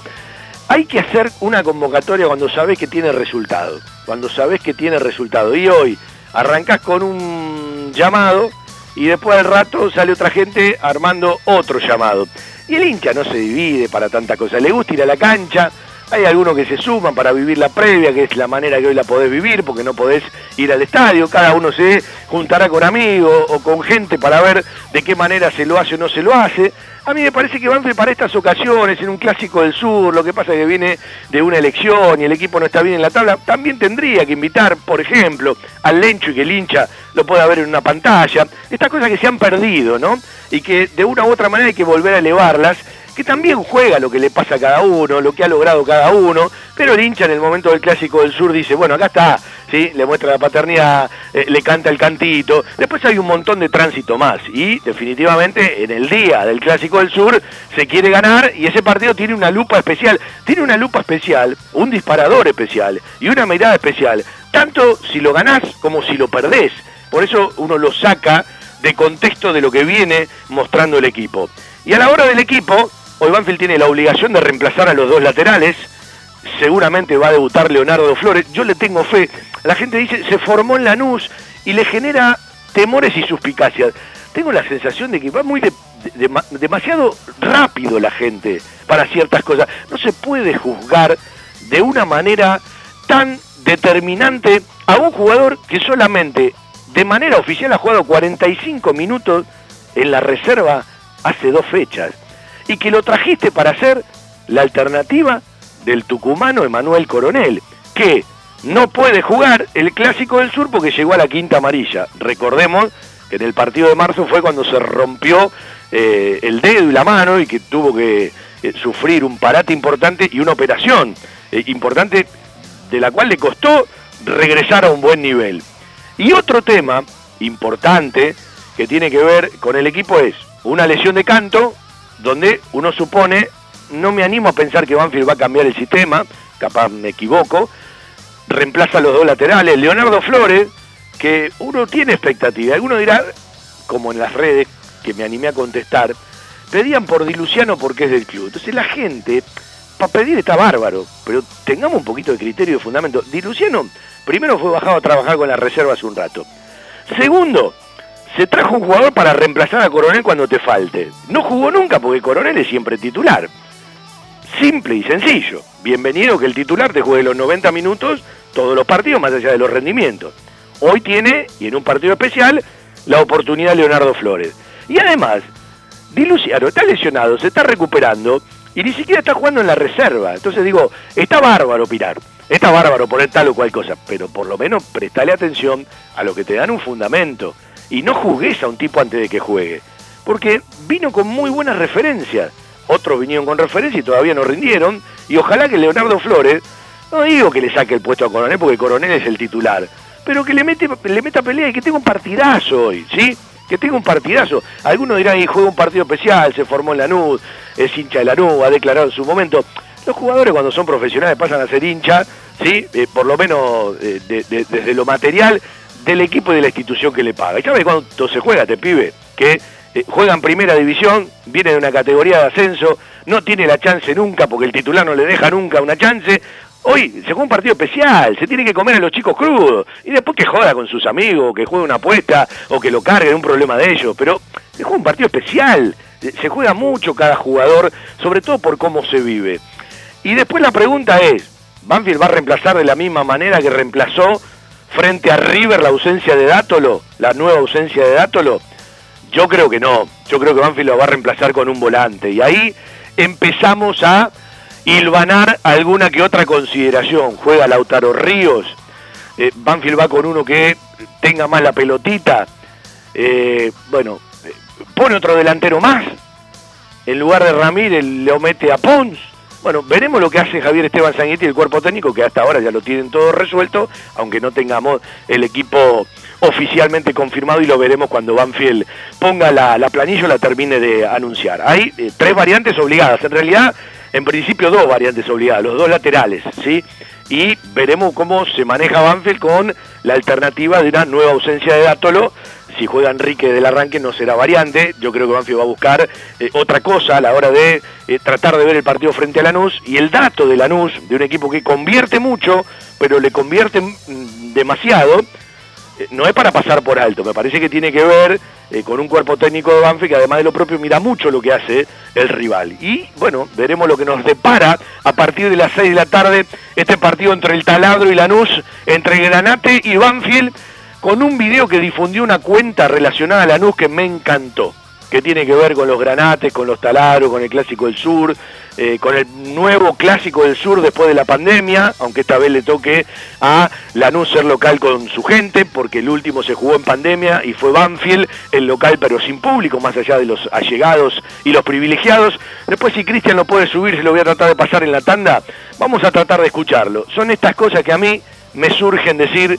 hay que hacer una convocatoria cuando sabés que tiene resultado. Cuando sabés que tiene resultado. Y hoy arrancás con un llamado y después al rato sale otra gente armando otro llamado. Y el hincha no se divide para tanta cosa. Le gusta ir a la cancha. Hay algunos que se suman para vivir la previa, que es la manera que hoy la podés vivir, porque no podés ir al estadio. Cada uno se juntará con amigos o con gente para ver de qué manera se lo hace o no se lo hace. A mí me parece que Banfield para estas ocasiones, en un clásico del sur, lo que pasa es que viene de una elección y el equipo no está bien en la tabla, también tendría que invitar, por ejemplo, al Lencho y que el hincha lo pueda ver en una pantalla. Estas cosas que se han perdido, ¿no? Y que de una u otra manera hay que volver a elevarlas que también juega lo que le pasa a cada uno, lo que ha logrado cada uno, pero el hincha en el momento del Clásico del Sur dice, bueno, acá está, ¿sí? le muestra la paternidad, eh, le canta el cantito, después hay un montón de tránsito más, y definitivamente en el día del Clásico del Sur se quiere ganar y ese partido tiene una lupa especial, tiene una lupa especial, un disparador especial y una mirada especial, tanto si lo ganás como si lo perdés, por eso uno lo saca de contexto de lo que viene mostrando el equipo. Y a la hora del equipo, hoy Banfield tiene la obligación de reemplazar a los dos laterales. Seguramente va a debutar Leonardo Flores. Yo le tengo fe. La gente dice, se formó en Lanús y le genera temores y suspicacias. Tengo la sensación de que va muy de- de- de- demasiado rápido la gente para ciertas cosas. No se puede juzgar de una manera tan determinante a un jugador que solamente de manera oficial ha jugado 45 minutos en la reserva hace dos fechas y que lo trajiste para ser la alternativa del tucumano Emanuel Coronel, que no puede jugar el Clásico del Sur porque llegó a la quinta amarilla. Recordemos que en el partido de marzo fue cuando se rompió eh, el dedo y la mano y que tuvo que eh, sufrir un parate importante y una operación eh, importante de la cual le costó regresar a un buen nivel. Y otro tema importante que tiene que ver con el equipo es una lesión de canto, donde uno supone, no me animo a pensar que Banfield va a cambiar el sistema, capaz me equivoco, reemplaza a los dos laterales, Leonardo Flores, que uno tiene expectativa, alguno dirá, como en las redes que me animé a contestar, pedían por Di Luciano porque es del club. Entonces la gente, para pedir está bárbaro, pero tengamos un poquito de criterio y de fundamento. Di Luciano, primero fue bajado a trabajar con la reserva hace un rato. Segundo, se trajo un jugador para reemplazar a Coronel cuando te falte. No jugó nunca porque Coronel es siempre titular. Simple y sencillo. Bienvenido que el titular te juegue los 90 minutos todos los partidos más allá de los rendimientos. Hoy tiene, y en un partido especial, la oportunidad Leonardo Flores. Y además, Di Luciano está lesionado, se está recuperando y ni siquiera está jugando en la reserva. Entonces digo, está bárbaro Pirar, está bárbaro poner tal o cual cosa, pero por lo menos prestale atención a lo que te dan un fundamento y no juzgues a un tipo antes de que juegue. Porque vino con muy buenas referencias. Otros vinieron con referencias y todavía no rindieron. Y ojalá que Leonardo Flores, no digo que le saque el puesto a Coronel porque Coronel es el titular, pero que le, mete, le meta pelea y que tenga un partidazo hoy, ¿sí? que tenga un partidazo. Algunos dirán, y juega un partido especial, se formó en Lanús, es hincha de Lanús, ha declarado en su momento. Los jugadores cuando son profesionales pasan a ser hincha, ¿sí? Eh, por lo menos eh, de- desde lo material del equipo y de la institución que le paga. ¿Y sabes cuánto se juega este pibe? Que eh, juega en primera división, viene de una categoría de ascenso, no tiene la chance nunca porque el titular no le deja nunca una chance. Hoy se juega un partido especial, se tiene que comer a los chicos crudos y después que joda con sus amigos, que juegue una apuesta o que lo cargue, un problema de ellos, pero se juega un partido especial, eh, se juega mucho cada jugador, sobre todo por cómo se vive. Y después la pregunta es, ¿Banfield va a reemplazar de la misma manera que reemplazó frente a River la ausencia de Dátolo, la nueva ausencia de Dátolo? Yo creo que no, yo creo que Banfield lo va a reemplazar con un volante y ahí empezamos a hilvanar alguna que otra consideración. Juega Lautaro Ríos, eh, Banfield va con uno que tenga más la pelotita, eh, bueno, eh, pone otro delantero más, en lugar de Ramírez lo mete a Pons. Bueno, veremos lo que hace Javier Esteban Sanguetti y el cuerpo técnico, que hasta ahora ya lo tienen todo resuelto, aunque no tengamos el equipo oficialmente confirmado y lo veremos cuando Banfield ponga la, la planilla o la termine de anunciar. Hay eh, tres variantes obligadas, en realidad, en principio dos variantes obligadas, los dos laterales, ¿sí? Y veremos cómo se maneja Banfield con la alternativa de una nueva ausencia de Dátolo, si juega Enrique del arranque no será variante. Yo creo que Banfield va a buscar eh, otra cosa a la hora de eh, tratar de ver el partido frente a Lanús. Y el dato de Lanús, de un equipo que convierte mucho, pero le convierte mm, demasiado, eh, no es para pasar por alto. Me parece que tiene que ver con un cuerpo técnico de Banfield que además de lo propio mira mucho lo que hace el rival. Y bueno, veremos lo que nos depara a partir de las 6 de la tarde este partido entre el Taladro y Lanús, entre Granate y Banfield con un video que difundió una cuenta relacionada a Lanús que me encantó, que tiene que ver con los granates, con los taladros, con el Clásico del Sur, eh, con el nuevo Clásico del Sur después de la pandemia, aunque esta vez le toque a Lanús ser local con su gente, porque el último se jugó en pandemia y fue Banfield, el local pero sin público, más allá de los allegados y los privilegiados. Después si Cristian lo puede subir, se lo voy a tratar de pasar en la tanda, vamos a tratar de escucharlo. Son estas cosas que a mí me surgen decir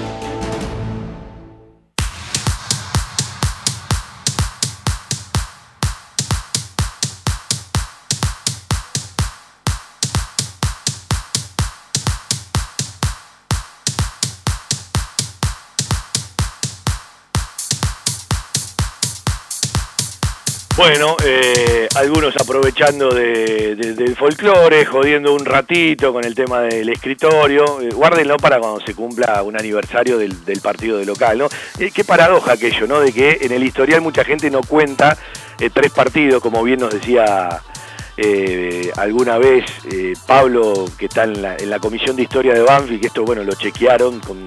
Bueno, eh, algunos aprovechando de- de- del folclore, jodiendo un ratito con el tema del escritorio. Eh, guárdenlo para cuando se cumpla un aniversario del, partido de local, ¿no? Eh, qué paradoja aquello, ¿no? De que en el historial mucha gente no cuenta eh, tres partidos, como bien nos decía alguna vez Pablo, que está en la, en la comisión de historia de Banfield, que esto, bueno, lo chequearon con,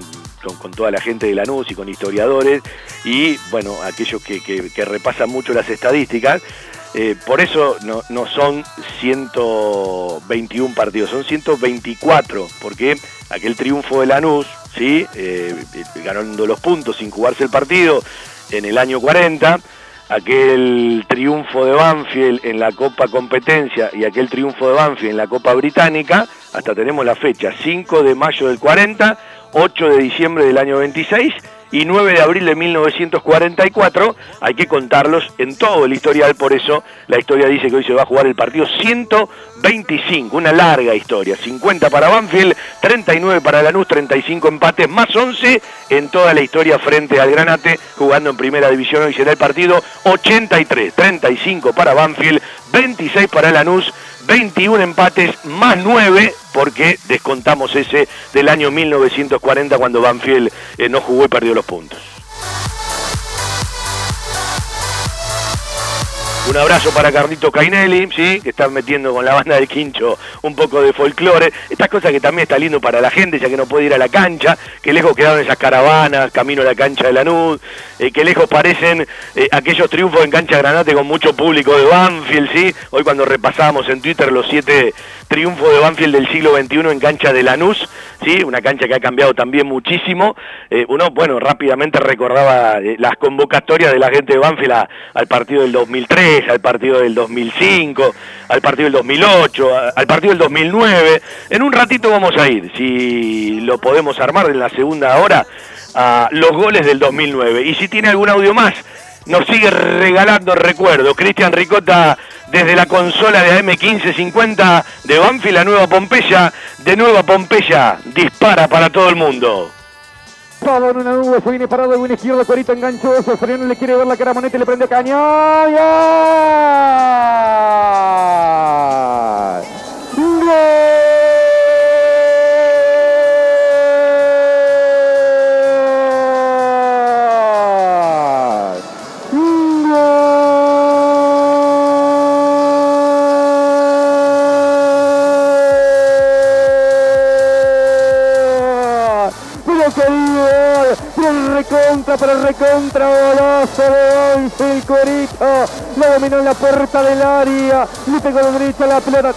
con- toda la gente de Lanús y con historiadores, y, bueno, aquellos que, repasan mucho las estadísticas, eh, por eso no, no son 121 partidos, son 124, porque aquel triunfo de Lanús, ¿sí? Eh, eh, ganando los puntos sin jugarse el partido en el año 40, aquel triunfo de Banfield en la Copa Competencia y aquel triunfo de Banfield en la Copa Británica, hasta tenemos la fecha, 5 de mayo del 40, 8 de diciembre del año 26 y 9 de abril de 1944. Hay que contarlos en todo el historial, por eso la historia dice que hoy se va a jugar el partido 125, una larga historia. 50 para Banfield, 39 para Lanús, 35 empates, más 11 en toda la historia frente al Granate, jugando en primera división. Hoy será el partido 83, 35 para Banfield, 26 para Lanús, 21 empates más 9 porque descontamos ese del año 1940 cuando Banfield eh, no jugó y perdió los puntos. Un abrazo para Carlito Cainelli, ¿sí? que está metiendo con la banda del Quincho un poco de folclore. Estas cosas que también está lindo para la gente, ya que no puede ir a la cancha, que lejos quedaron esas caravanas, camino a la cancha de Lanús, eh, que lejos parecen eh, aquellos triunfos en cancha Granate con mucho público de Banfield, ¿sí? Hoy cuando repasábamos en Twitter los siete triunfos de Banfield del siglo XXI en cancha de Lanús, ¿sí? Una cancha que ha cambiado también muchísimo. Eh, uno, bueno, rápidamente recordaba las convocatorias de la gente de Banfield al partido del 2003, al partido del 2005, al partido del 2008, al partido del 2009. En un ratito vamos a ir, si lo podemos armar en la segunda hora, a los goles del 2009. Y si tiene algún audio más, nos sigue regalando recuerdos. Cristian Ricota desde la consola de AM1550 de Banfield, la Nueva Pompeya. De Nueva Pompeya, dispara para todo el mundo. Todo en una nube, se viene parado el buen izquierdo, Corito enganchoso, Soriano le quiere ver la cara a Monetti, le prende recontra, recontra, golazo de Banfield, Corito, lo dominó en la puerta del área, le pegó de derecha la pelota,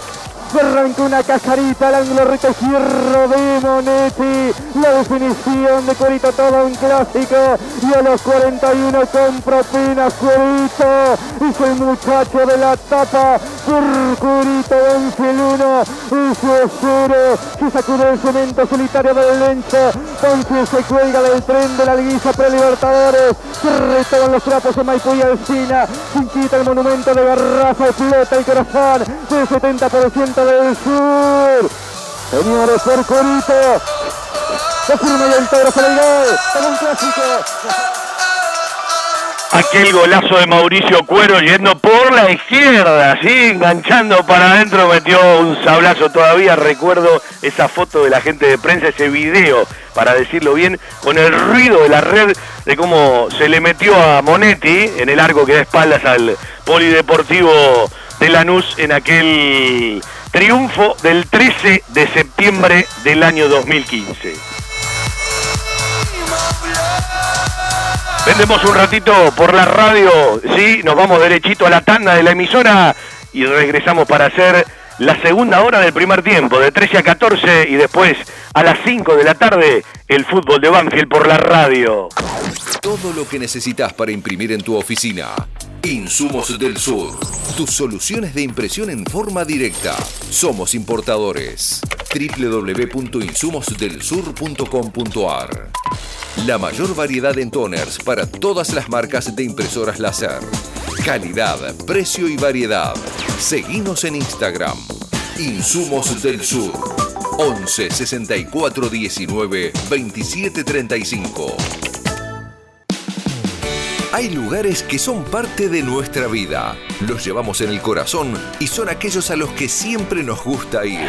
arrancó una cajarita al ángulo recto de Monetti. La definición de Corito, todo un clásico. Y a los 41 con propinas Corito. Es el muchacho de la tapa. Por Corito, Banfield 1. Y su 0. Se sacude el cemento solitario del Lencho. Banfield se cuelga del tren de la liguilla pre-libertadores. Se retoman los trapos de Maipú y Alcina. Sin quita el monumento de Garrafa. Explota el corazón del 70% del sur. Señores, por Corito. Se firma y el Toro para el gol. Un clásico. Aquel golazo de Mauricio Cuero yendo por la izquierda, así enganchando para adentro, metió un sablazo todavía. Recuerdo esa foto de la gente de prensa, ese video, para decirlo bien, con el ruido de la red de cómo se le metió a Monetti en el arco que da espaldas al polideportivo de Lanús en aquel triunfo del 13 de septiembre del año 2015. Vendemos un ratito por la radio, sí, nos vamos derechito a la tanda de la emisora y regresamos para hacer la segunda hora del primer tiempo, de 13 a 14 y después a las 5 de la tarde el fútbol de Banfield por la radio. Todo lo que necesitas para imprimir en tu oficina. Insumos del Sur. Tus soluciones de impresión en forma directa. Somos importadores. www.insumosdelsur.com.ar La mayor variedad en toners para todas las marcas de impresoras láser. Calidad, precio y variedad. Seguinos en Instagram. Insumos del Sur. 11 64 19 27 35. Hay lugares que son parte de nuestra vida. Los llevamos en el corazón y son aquellos a los que siempre nos gusta ir.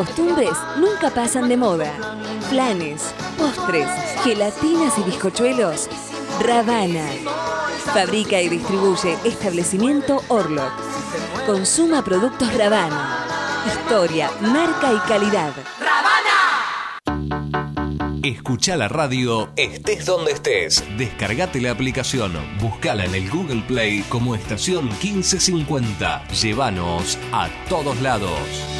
Costumbres nunca pasan de moda. Planes, postres, gelatinas y bizcochuelos. Ravana. Fabrica y distribuye establecimiento Orlock. Consuma productos Ravana. Historia, marca y calidad. Escucha la radio estés donde estés. Descargate la aplicación, buscala en el Google Play como estación 1550. Llévanos a todos lados.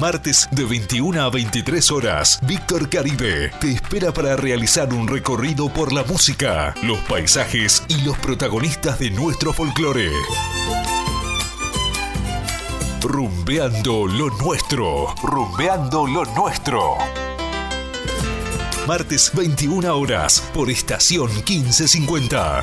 Martes de 21 a 23 horas, Víctor Caribe te espera para realizar un recorrido por la música, los paisajes y los protagonistas de nuestro folclore. Rumbeando lo nuestro. Rumbeando lo nuestro. Martes 21 horas por estación 1550.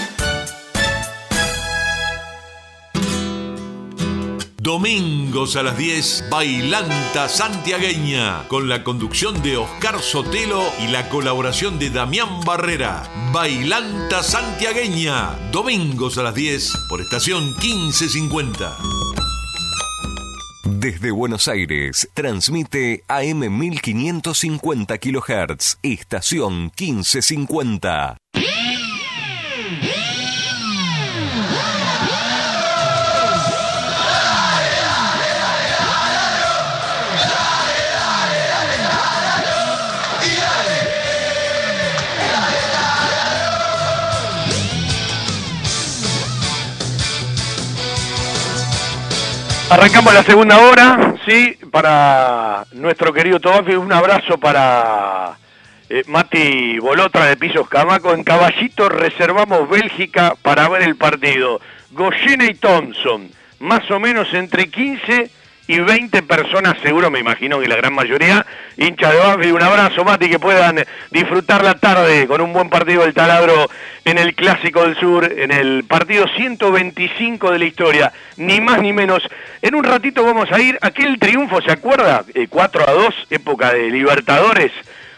Domingos a las 10, Bailanta Santiagueña, con la conducción de Oscar Sotelo y la colaboración de Damián Barrera. Bailanta Santiagueña, domingos a las 10, por estación 1550. Desde Buenos Aires, transmite AM 1550 kHz, estación 1550. Arrancamos la segunda hora, sí, para nuestro querido Tobafi, un abrazo para eh, Mati Bolotra de Pisos Camaco. En Caballito reservamos Bélgica para ver el partido. Goyena y Thompson, más o menos entre 15 y 20 personas, seguro me imagino que la gran mayoría, hinchas de Banfield. Un abrazo, Mati, que puedan disfrutar la tarde con un buen partido del taladro en el Clásico del Sur, en el partido 125 de la historia, ni más ni menos. En un ratito vamos a ir, aquel triunfo, ¿se acuerda? 4 a 2, época de Libertadores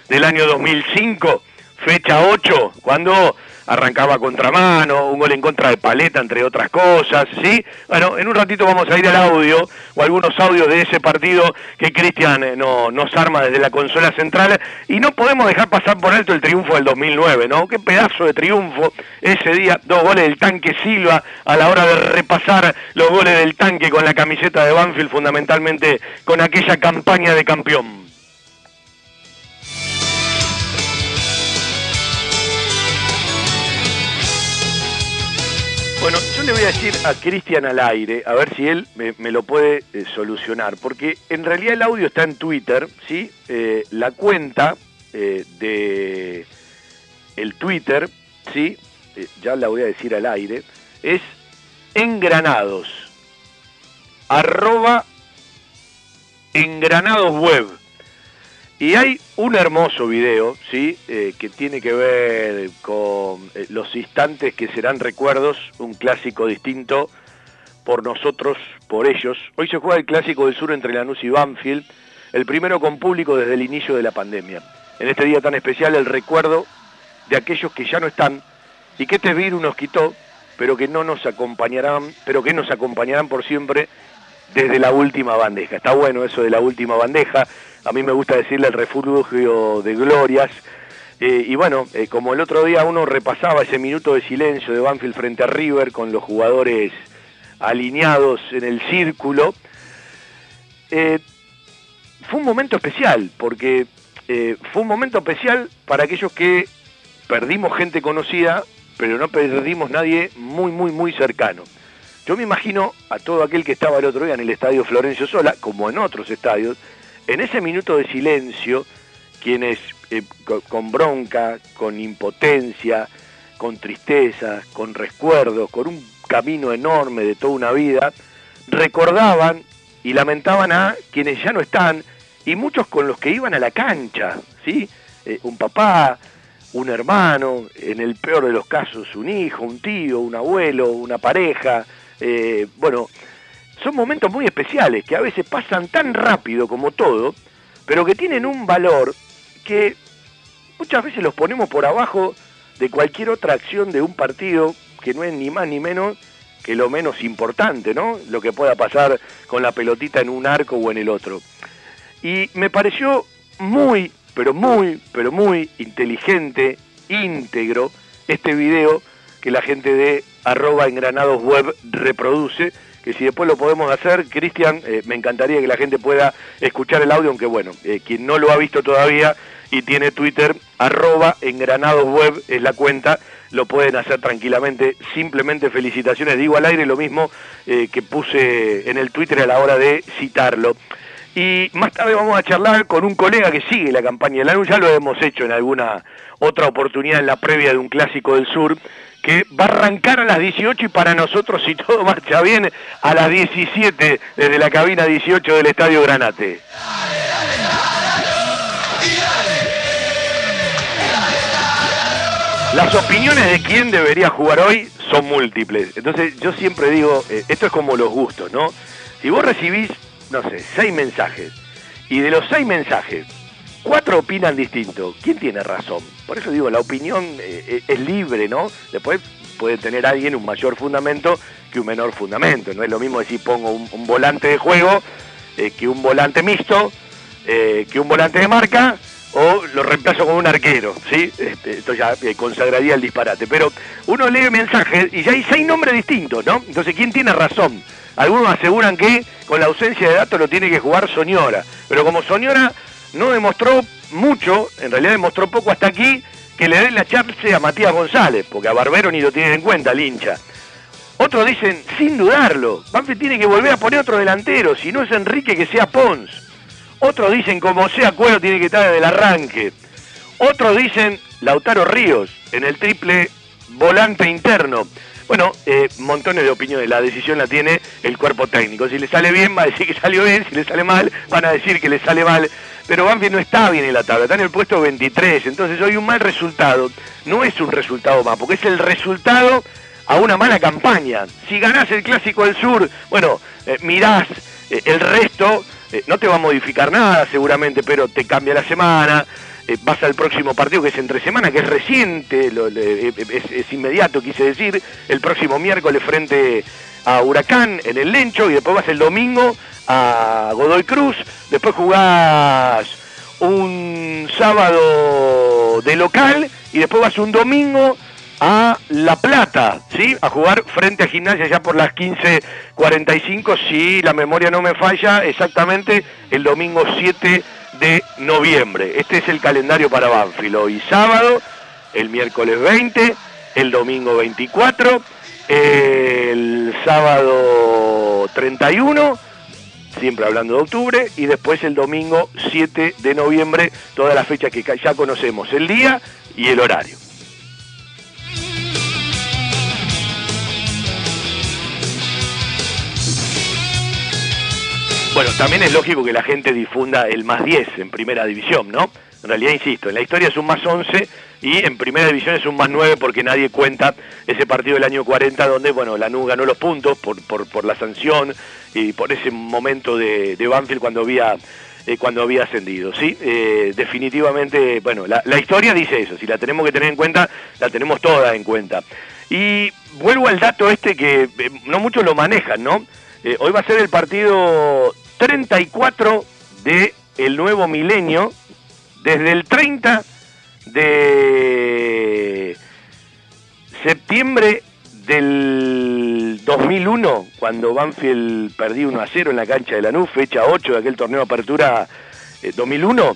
del año 2005, fecha 8, cuando arrancaba contramano, un gol en contra de Paleta, entre otras cosas, ¿sí? Bueno, en un ratito vamos a ir al audio, o algunos audios de ese partido que Cristian eh, no, nos arma desde la consola central, y no podemos dejar pasar por alto el triunfo del 2009, ¿no? Qué pedazo de triunfo ese día, dos goles del tanque Silva a la hora de repasar los goles del tanque con la camiseta de Banfield, fundamentalmente con aquella campaña de campeón. Le voy a decir a Cristian al aire, a ver si él me, lo puede eh, solucionar, porque en realidad el audio está en Twitter, ¿sí? Eh, la cuenta eh, de el Twitter, ¿sí? ya la voy a decir al aire, es engranados, arroba engranados web. Y hay un hermoso video, ¿sí? Eh, que tiene que ver con eh, los instantes que serán recuerdos, un clásico distinto por nosotros, por ellos. Hoy se juega el clásico del sur entre Lanús y Banfield, el primero con público desde el inicio de la pandemia. En este día tan especial, el recuerdo de aquellos que ya no están y que este virus nos quitó, pero que no nos acompañarán, pero que nos acompañarán por siempre desde la última bandeja. Está bueno eso de la última bandeja a mí me gusta decirle el refugio de glorias. Eh, y bueno, eh, como el otro día uno repasaba ese minuto de silencio de Banfield frente a River con los jugadores alineados en el círculo, eh, fue un momento especial, porque fue un momento especial para aquellos que perdimos gente conocida, pero no perdimos nadie muy, muy, muy cercano. Yo me imagino a todo aquel que estaba el otro día en el estadio Florencio Sola, como en otros estadios, en ese minuto de silencio, quienes eh, con bronca, con impotencia, con tristeza, con recuerdos, con un camino enorme de toda una vida, recordaban y lamentaban a quienes ya no están y muchos con los que iban a la cancha, ¿sí? Eh, un papá, un hermano, en el peor de los casos un hijo, un tío, un abuelo, una pareja, eh, bueno, son momentos muy especiales que a veces pasan tan rápido como todo, pero que tienen un valor que muchas veces los ponemos por abajo de cualquier otra acción de un partido que no es ni más ni menos que lo menos importante, ¿no? Lo que pueda pasar con la pelotita en un arco o en el otro. Y me pareció muy, pero muy, pero muy inteligente, íntegro, este video que la gente de arroba engranados web reproduce que si después lo podemos hacer, Cristian, eh, me encantaría que la gente pueda escuchar el audio, aunque bueno, eh, quien no lo ha visto todavía y tiene Twitter, arroba engranadosweb es la cuenta, lo pueden hacer tranquilamente, simplemente felicitaciones, digo al aire lo mismo eh, que puse en el Twitter a la hora de citarlo. Y más tarde vamos a charlar con un colega que sigue la campaña de la ya lo hemos hecho en alguna otra oportunidad en la previa de un clásico del sur, que va a arrancar a las 18 y para nosotros, si todo marcha bien, a las 17 desde la cabina 18 del Estadio Granate. Las opiniones de quién debería jugar hoy son múltiples. Entonces yo siempre digo, eh, esto es como los gustos, ¿no? Si vos recibís, no sé, seis mensajes, y de los seis mensajes, cuatro opinan distinto. ¿Quién tiene razón? Por eso digo, la opinión eh, eh, es libre, ¿no? Después puede tener alguien un mayor fundamento que un menor fundamento. No es lo mismo decir pongo un, volante de juego eh, que un volante mixto, que un volante de marca, o lo reemplazo con un arquero, ¿sí? Este, esto ya consagraría el disparate. Pero uno lee mensajes y ya hay seis nombres distintos, ¿no? Entonces, ¿quién tiene razón? Algunos aseguran que con la ausencia de datos lo tiene que jugar Soñora, pero como Soñora no demostró mucho, en realidad demostró poco hasta aquí, que le den la chance a Matías González, porque a Barbero ni lo tienen en cuenta el hincha. Otros dicen, sin dudarlo, Banfield tiene que volver a poner otro delantero, si no es Enrique que sea Pons. Otros dicen, como sea Cuero tiene que estar desde el arranque. Otros dicen, Lautaro Ríos, en el triple volante interno. Bueno, eh, montones de opiniones. La decisión la tiene el cuerpo técnico. Si le sale bien, va a decir que salió bien. Si le sale mal, van a decir que le sale mal. Pero Banfield no está bien en la tabla, está en el puesto 23. Entonces hoy un mal resultado no es un resultado más, porque es el resultado a una mala campaña. Si ganás el Clásico del Sur, bueno, eh, mirás eh, el resto, eh, no te va a modificar nada seguramente, pero te cambia la semana, eh, vas al próximo partido que es entre semana, que es reciente, lo- le- eh, es, es inmediato, quise decir, el próximo miércoles frente a Huracán en el Lencho y después vas el domingo a Godoy Cruz, después jugás un sábado de local y después vas un domingo a La Plata, ¿sí? A jugar frente a Gimnasia ya por las 15.45, si la memoria no me falla, exactamente el domingo 7 de noviembre. Este es el calendario para Banfield. Hoy sábado, el miércoles 20, el domingo 24, el sábado 31, siempre hablando de octubre, y después el domingo 7 de noviembre, todas las fechas que ya conocemos, el día y el horario. Bueno, también es lógico que la gente difunda el más 10 en primera división, ¿no? En realidad, insisto, en la historia es un más 11 y en primera división es un más 9 porque nadie cuenta ese partido del año 40 donde, bueno, Lanús ganó los puntos por, por, por la sanción y por ese momento de, Banfield cuando había eh, cuando había ascendido, ¿sí? Eh, definitivamente, bueno, la, la historia dice eso, si la tenemos que tener en cuenta, la tenemos toda en cuenta. Y vuelvo al dato este que eh, no muchos lo manejan, ¿no? Eh, hoy va a ser el partido 34 de el nuevo milenio, desde el 30 de septiembre del 2001, cuando Banfield perdió 1 a 0 en la cancha de Lanús, fecha 8 de aquel torneo de apertura eh, 2001.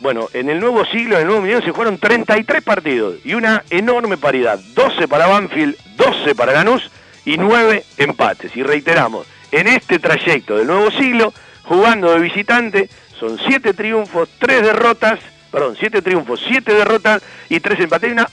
Bueno, en el nuevo siglo, en el nuevo milenio, se jugaron 33 partidos y una enorme paridad. 12 para Banfield, 12 para Lanús y 9 empates. Y reiteramos, en este trayecto del nuevo siglo, jugando de visitante, son 7 triunfos, 3 derrotas, perdón, 7 triunfos, 7 derrotas y 3 empates. Hay una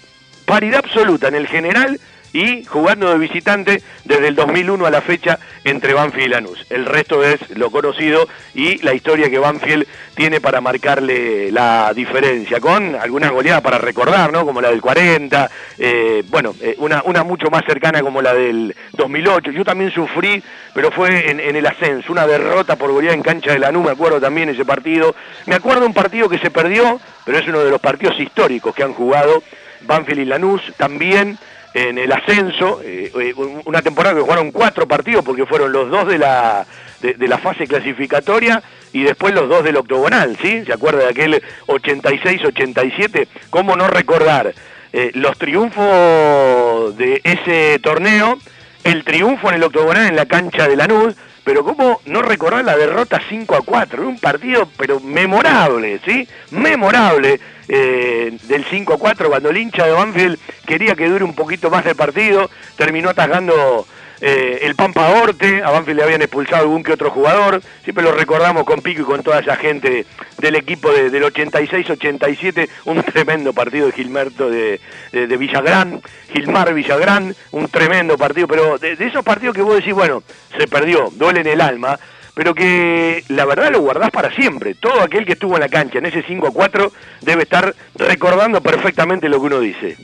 paridad absoluta en el general y jugando de visitante desde el 2001 a la fecha entre Banfield y Lanús. El resto es lo conocido y la historia que Banfield tiene para marcarle la diferencia, con algunas goleadas para recordar, ¿no? Como la del 40, eh, bueno, eh, una, una mucho más cercana como la del 2008. Yo también sufrí, pero fue en, en el ascenso, una derrota por goleada en cancha de Lanús, me acuerdo también ese partido. Me acuerdo un partido que se perdió, pero es uno de los partidos históricos que han jugado Banfield y Lanús, también en el ascenso, eh, eh, una temporada que jugaron cuatro partidos porque fueron los dos de la, de, la fase clasificatoria y después los dos del octogonal, ¿sí? ¿Se acuerda de aquel 86-87? ¿Cómo no recordar eh, los triunfos de ese torneo, el triunfo en el octogonal en la cancha de Lanús, pero cómo no recordar la derrota 5 a 4, un partido pero memorable, ¿sí? Memorable eh, del 5 a 4 cuando el hincha de Banfield quería que dure un poquito más el partido, terminó atajando eh, el Pampa Orte, a Banfield le habían expulsado algún que otro jugador, siempre lo recordamos con Pico y con toda esa gente del equipo de- del 86-87, un tremendo partido de Gilmerto de, Villagrán, Gilmar Villagrán, un tremendo partido, pero de, de esos partidos que vos decís, bueno, se perdió, duele en el alma, pero que la verdad lo guardás para siempre. Todo aquel que estuvo en la cancha en ese 5 a 4 debe estar recordando perfectamente lo que uno dice.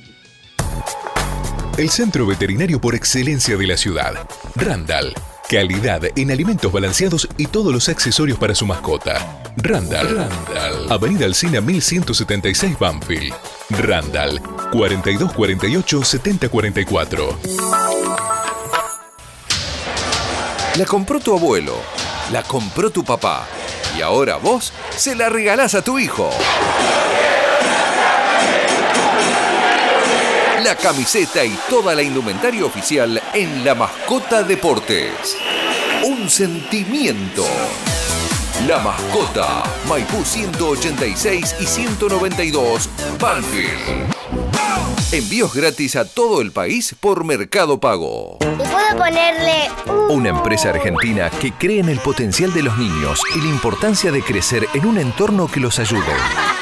El centro veterinario por excelencia de la ciudad. Randall. Calidad en alimentos balanceados y todos los accesorios para su mascota. Randall. Randall. Avenida Alcina 1176 Banfield. Randall. 4248 7044. La compró tu abuelo, la compró tu papá y ahora vos se la regalás a tu hijo. La camiseta y toda la indumentaria oficial en La Mascota Deportes. Un sentimiento. La Mascota, Maipú 186 y 192, Banfield. Envíos gratis a todo el país por Mercado Pago. ¿Y puedo ponerle Una empresa argentina que cree en el potencial de los niños y la importancia de crecer en un entorno que los ayude.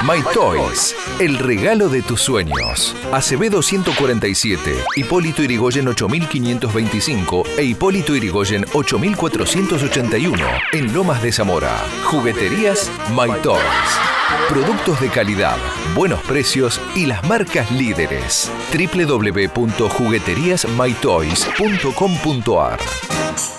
My Toys, el regalo de tus sueños. Acevedo 147, Hipólito Irigoyen 8525 e Hipólito Irigoyen 8481 en Lomas de Zamora. Jugueterías My Toys. Productos de calidad, buenos precios y las marcas líderes. www.jugueteriasmytoys.com.ar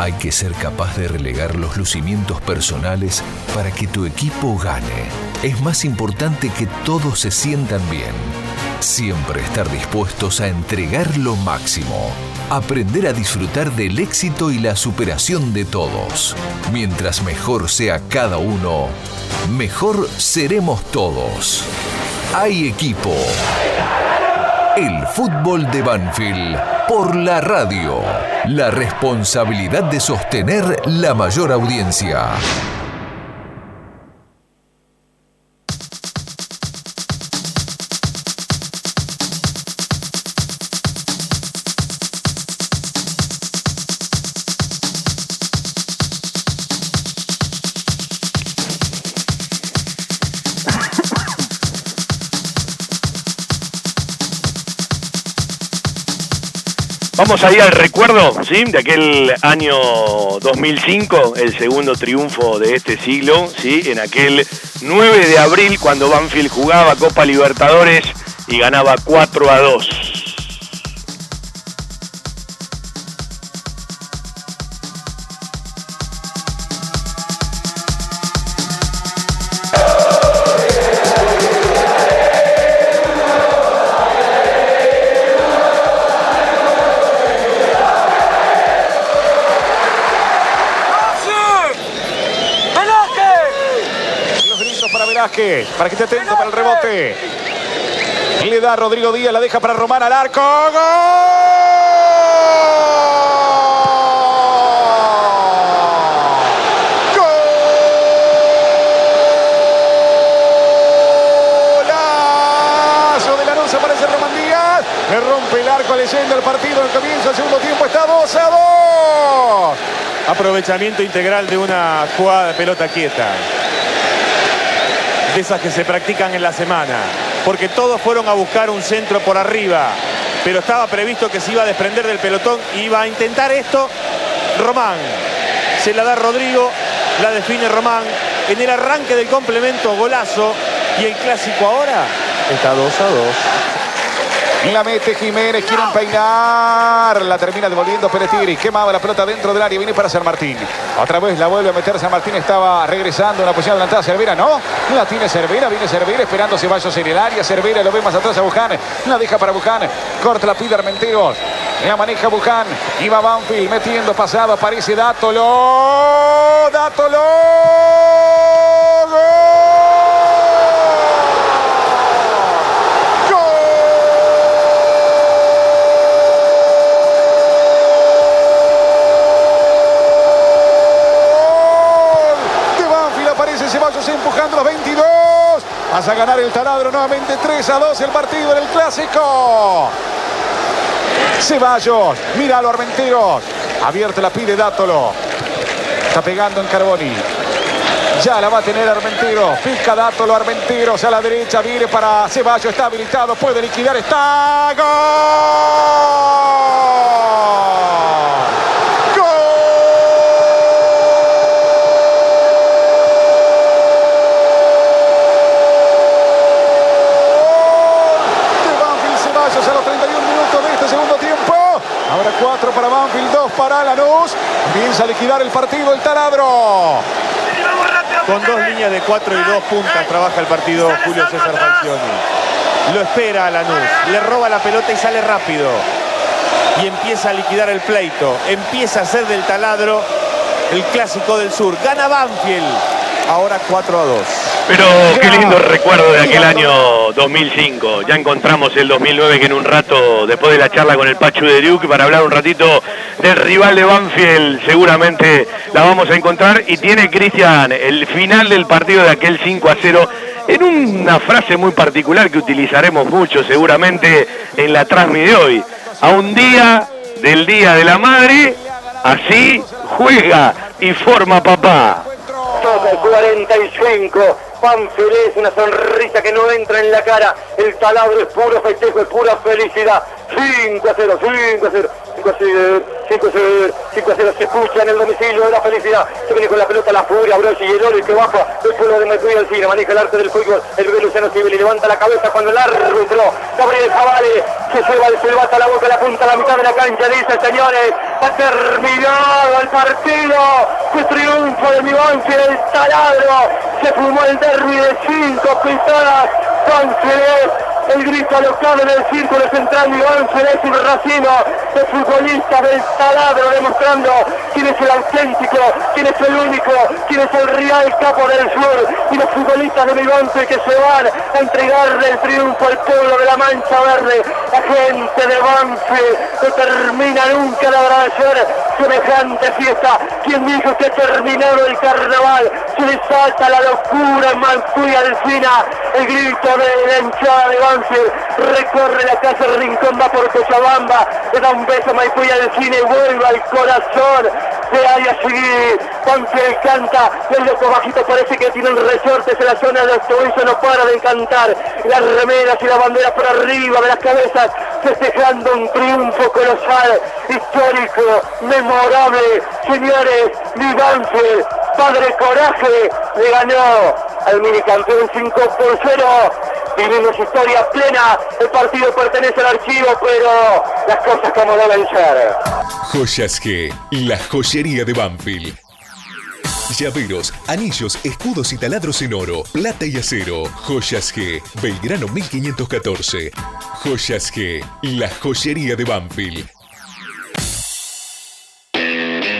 Hay que ser capaz de relegar los lucimientos personales para que tu equipo gane. Es más importante que todos se sientan bien. Siempre estar dispuestos a entregar lo máximo. Aprender a disfrutar del éxito y la superación de todos. Mientras mejor sea cada uno, mejor seremos todos. Hay equipo. El fútbol de Banfield por la radio. La responsabilidad de sostener la mayor audiencia. Vamos ahí al recuerdo, ¿sí? De aquel año 2005, el segundo triunfo de este siglo, ¿sí? En aquel 9 de abril, cuando Banfield jugaba Copa Libertadores y ganaba 4 a 2. Para que esté atento para el rebote. Le da Rodrigo Díaz, la deja para Román al arco. ¡Golazo de Lanús! Aparece Román Díaz. Le rompe el arco leyendo el partido el comienzo del segundo tiempo. Está 2 a 2. Aprovechamiento integral de una jugada de pelota quieta. De esas que se practican en la semana. Porque todos fueron a buscar un centro por arriba. Pero estaba previsto que se iba a desprender del pelotón. Iba a intentar esto Román. Se la da Rodrigo. La define Román. En el arranque del complemento, golazo. Y el clásico ahora está 2 a 2. La mete Jiménez, quieren peinar. La termina devolviendo Peretiri. Quemaba la pelota dentro del área. Viene para San Martín. Otra vez la vuelve a meter San Martín. Estaba regresando en la posición adelantada. Cervera no. La tiene Cervera. Viene Cervera esperando Ceballos en el área. Cervera lo ve más atrás a Buján. La deja para Buján. Corta la pide Armenteros. La maneja Buján. Iba Banfield metiendo pasado. Aparece Dátolo. Dátolo. de Banfield aparece Ceballos empujando los 22. A ganar el taladro nuevamente 3 a 2 el partido en el clásico. Ceballos, míralo Armenteros. Abierta la pide Dátolo. Está pegando en Carboni. Ya la va a tener Armenteros. Pica Dátolo Armenteros a la derecha. Viene para Ceballos. Está habilitado. Puede liquidar. Está. ¡Gol! de Banfield Ceballos a los 31 minutos de este segundo tiempo. Ahora 4 para Banfield, 2 para Lanús. Comienza a liquidar el partido el taladro. Con dos líneas de cuatro y dos puntas trabaja el partido Julio César Falcioni. Lo espera a Lanús. Le roba la pelota y sale rápido. Y empieza a liquidar el pleito. Empieza a ser del taladro el clásico del sur. Gana Banfield. Ahora 4 a 2. Pero qué lindo recuerdo de aquel año 2005. Ya encontramos el 2009 que en un rato, después de la charla con el Pachu de Duke, para hablar un ratito del rival de Banfield, seguramente la vamos a encontrar. Y tiene Cristian el final del partido de aquel 5 a 0 en una frase muy particular que utilizaremos mucho seguramente en la transmisión de hoy. A un día del Día de la Madre, así juega y forma papá. Toca el 45. Banfield es una sonrisa que no entra en la cara. El taladro es puro festejo, es pura felicidad. 5 a 0, 5 a 0. 5 a 0, 5 a 0, 5 a 0, se escucha en el domicilio de la felicidad. Se viene con la pelota la furia, Brochi y el Oro, que baja. El pueblo de Mercurio al cine, maneja el arte del fútbol. El bebé Luciano Civil y levanta la cabeza cuando el árbitro, Gabriel Javale, se lleva el silbato a la boca, la punta a la mitad de la cancha. Dice, señores, ha terminado el partido. Qué triunfo de mi Banfield, el taladro. Se fumó el derby de cinco pisadas. Banfield el grito alocado en el círculo central es un racimo de futbolistas del taladro demostrando quién es el auténtico, quién es el único, quién es el real capo del sur y los futbolistas de Banfield que se van a entregarle el triunfo al pueblo de la Mancha Verde, la gente de Banfield no termina nunca de agradecer semejante fiesta. ¿Quién dijo que terminado el carnaval? Se desata la locura en Manfuy Alcina. El grito de la hinchada de Banfield recorre la casa Rincón, va por Cochabamba, le da beso a Maipú y Alcina y vuelve al corazón de ahí a seguir. Banfield canta, el loco bajito parece que tiene un resortes en la zona de los tobillos, no para de cantar. Las remeras y la bandera por arriba de las cabezas, festejando un triunfo colosal, histórico, memorable. Señores, mi Banfield, Padre Coraje, le ganó al minicampeón 5 por 0. Vivimos historia plena, el partido pertenece al archivo, pero las cosas como deben ser. Joyas G, la joyería de Banfield. Llaveros, anillos, escudos y taladros en oro, plata y acero. Joyas G, Belgrano 1514. Joyas G, la joyería de Banfield.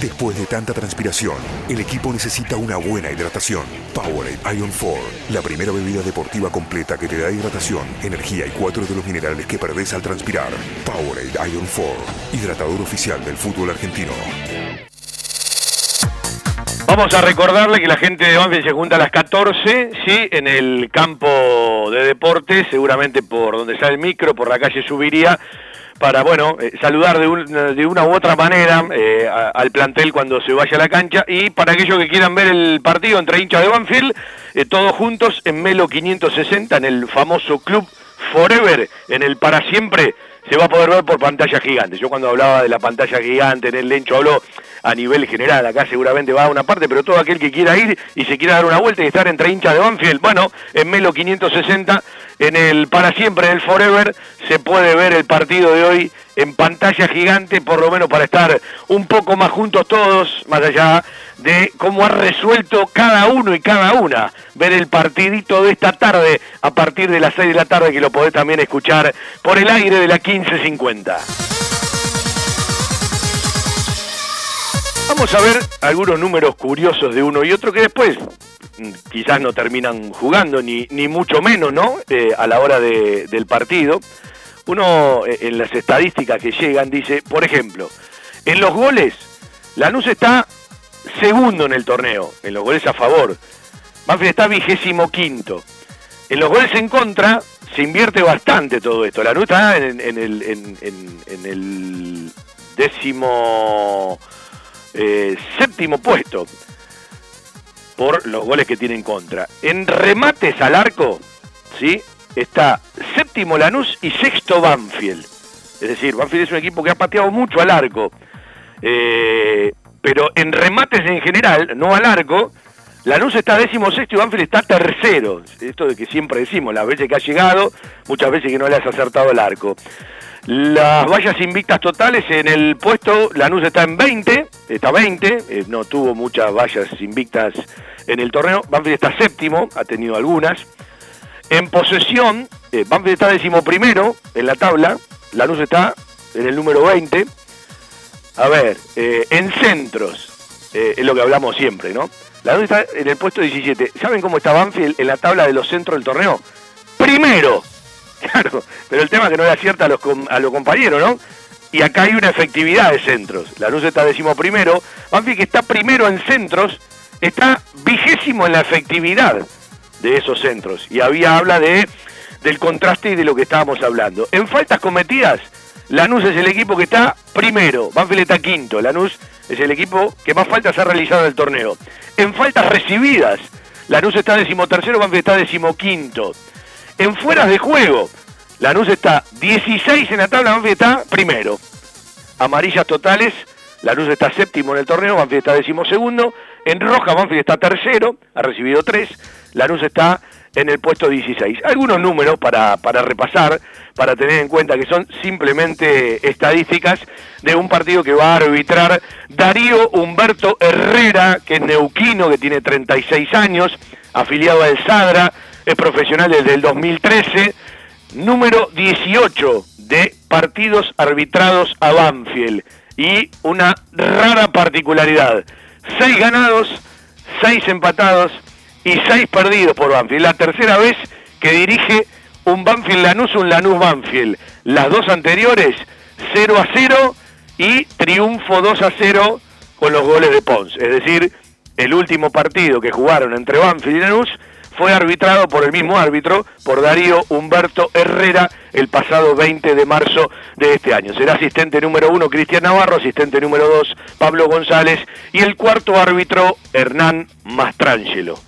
Después de tanta transpiración, el equipo necesita una buena hidratación. Powerade Ion 4, la primera bebida deportiva completa que te da hidratación, energía y cuatro de los minerales que perdés al transpirar. Powerade Ion 4, hidratador oficial del fútbol argentino. Vamos a recordarle que la gente de Banfield se junta a las 14, sí, en el campo de deportes, seguramente por donde está el micro, por la calle Subiría, para, bueno, eh, saludar de, un- de una u otra manera eh, al plantel cuando se vaya a la cancha y para aquellos que quieran ver el partido entre hinchas de Banfield, eh, todos juntos en Melo 560, en el famoso club Forever, en el para siempre, se va a poder ver por pantalla gigante. Yo cuando hablaba de la pantalla gigante en el Lencho hablo a nivel general, acá seguramente va a una parte, pero todo aquel que quiera ir y se quiera dar una vuelta y estar entre hinchas de Banfield, bueno, en Melo 560, en el para siempre, en el Forever, se puede ver el partido de hoy en pantalla gigante, por lo menos para estar un poco más juntos todos, más allá de cómo ha resuelto cada uno y cada una ver el partidito de esta tarde a partir de las 6 de la tarde que lo podés también escuchar por el aire de la 1550. Vamos a ver algunos números curiosos de uno y otro que después mm, quizás no terminan jugando, ni, ni mucho menos, ¿no? Eh, a la hora de- del partido. Uno eh, en las estadísticas que llegan dice, por ejemplo, en los goles, Lanús está segundo en el torneo, en los goles a favor. Banfield está vigésimo quinto. En los goles en contra se invierte bastante todo esto. Lanús está en, en el, en- en el décimo eh, séptimo puesto por los goles que tiene en contra. En remates al arco, ¿sí? Está séptimo Lanús y sexto Banfield. Es decir, Banfield es un equipo que ha pateado mucho al arco. Eh, pero en remates en general, no al arco, Lanús está décimo sexto y Banfield está tercero. Esto de que siempre decimos, las veces que ha llegado, muchas veces que no le has acertado el arco. Las vallas invictas totales en el puesto, Lanús está en 20, está 20, eh, no tuvo muchas vallas invictas en el torneo. Banfield está séptimo, ha tenido algunas. En posesión, eh, Banfield está decimoprimero en la tabla, Lanús está en el número 20. A ver, eh, en centros, eh, es lo que hablamos siempre, ¿no? Lanús está en el puesto 17. ¿Saben cómo está Banfield en la tabla de los centros del torneo? Primero. Claro, pero el tema es que no le acierta a los, a los compañeros, ¿no? Y acá hay una efectividad de centros. Lanús está décimo primero. Banfield que está primero en centros, está vigésimo en la efectividad de esos centros. Y había habla de del contraste y de lo que estábamos hablando. En faltas cometidas, Lanús es el equipo que está primero, Banfield está quinto, Lanús es el equipo que más faltas ha realizado en el torneo. En faltas recibidas, Lanús está decimotercero, Banfield está decimoquinto. En fueras de juego, Lanús está 16 en la tabla, Banfield está primero. Amarillas totales, Lanús está séptimo en el torneo, Banfield está decimosegundo. En roja, Banfield está tercero, ha recibido tres. Lanús está en el puesto 16. Algunos números para, para repasar, para tener en cuenta que son simplemente estadísticas de un partido que va a arbitrar Darío Humberto Herrera, que es neuquino, que tiene 36 años, afiliado al Sadra, es profesional desde el 2013, número 18 de partidos arbitrados a Banfield. Y una rara particularidad, seis ganados, seis empatados y seis perdidos por Banfield. La tercera vez que dirige un Banfield Lanús, un Lanús Banfield. Las dos anteriores, 0 a 0 y triunfo 2 a 0 con los goles de Pons. Es decir, el último partido que jugaron entre Banfield y Lanús fue arbitrado por el mismo árbitro, por Darío Humberto Herrera, el pasado 20 de marzo de este año. Será asistente número uno Cristian Navarro, asistente número dos Pablo González y el cuarto árbitro Hernán Mastrangelo.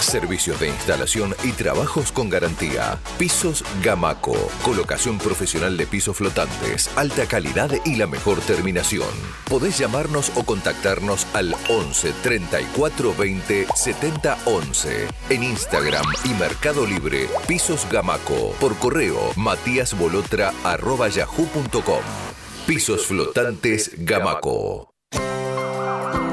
Servicios de instalación y trabajos con garantía. Pisos Gamaco. Colocación profesional de pisos flotantes, alta calidad y la mejor terminación. Podés llamarnos o contactarnos al 11 34 20 70 11. En Instagram y Mercado Libre, Pisos Gamaco. Por correo, matíasbolotra.yahoo.com. Pisos flotantes Gamaco.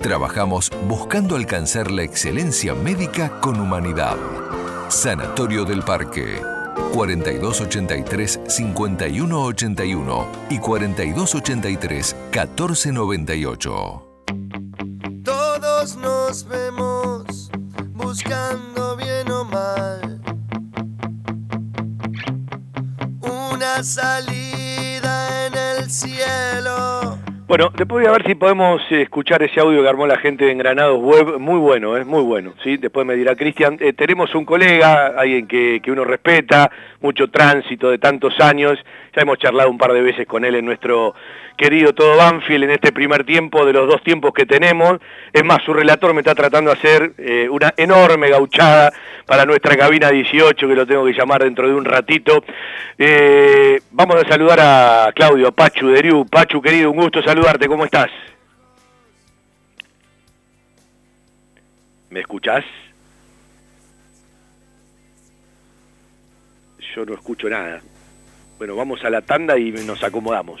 trabajamos buscando alcanzar la excelencia médica con humanidad. Sanatorio del Parque. 4283-5181 y 4283-1498. Todos nos vemos buscando bien o mal una salida en el cielo. Bueno, después voy a ver si podemos eh, escuchar ese audio que armó la gente de Engranados Web, muy bueno, es muy bueno, ¿sí? Después me dirá Cristian, eh, tenemos un colega, alguien que, que uno respeta, mucho tránsito de tantos años, ya hemos charlado un par de veces con él en nuestro querido todo Banfield en este primer tiempo de los dos tiempos que tenemos, es más, su relator me está tratando de hacer eh, una enorme gauchada para nuestra cabina 18, que lo tengo que llamar dentro de un ratito. Eh, vamos a saludar a Claudio Pachu de Riu. Pachu, querido, un gusto saludarte, ¿cómo estás? ¿Me escuchás? Yo no escucho nada. Bueno, vamos a la tanda y nos acomodamos.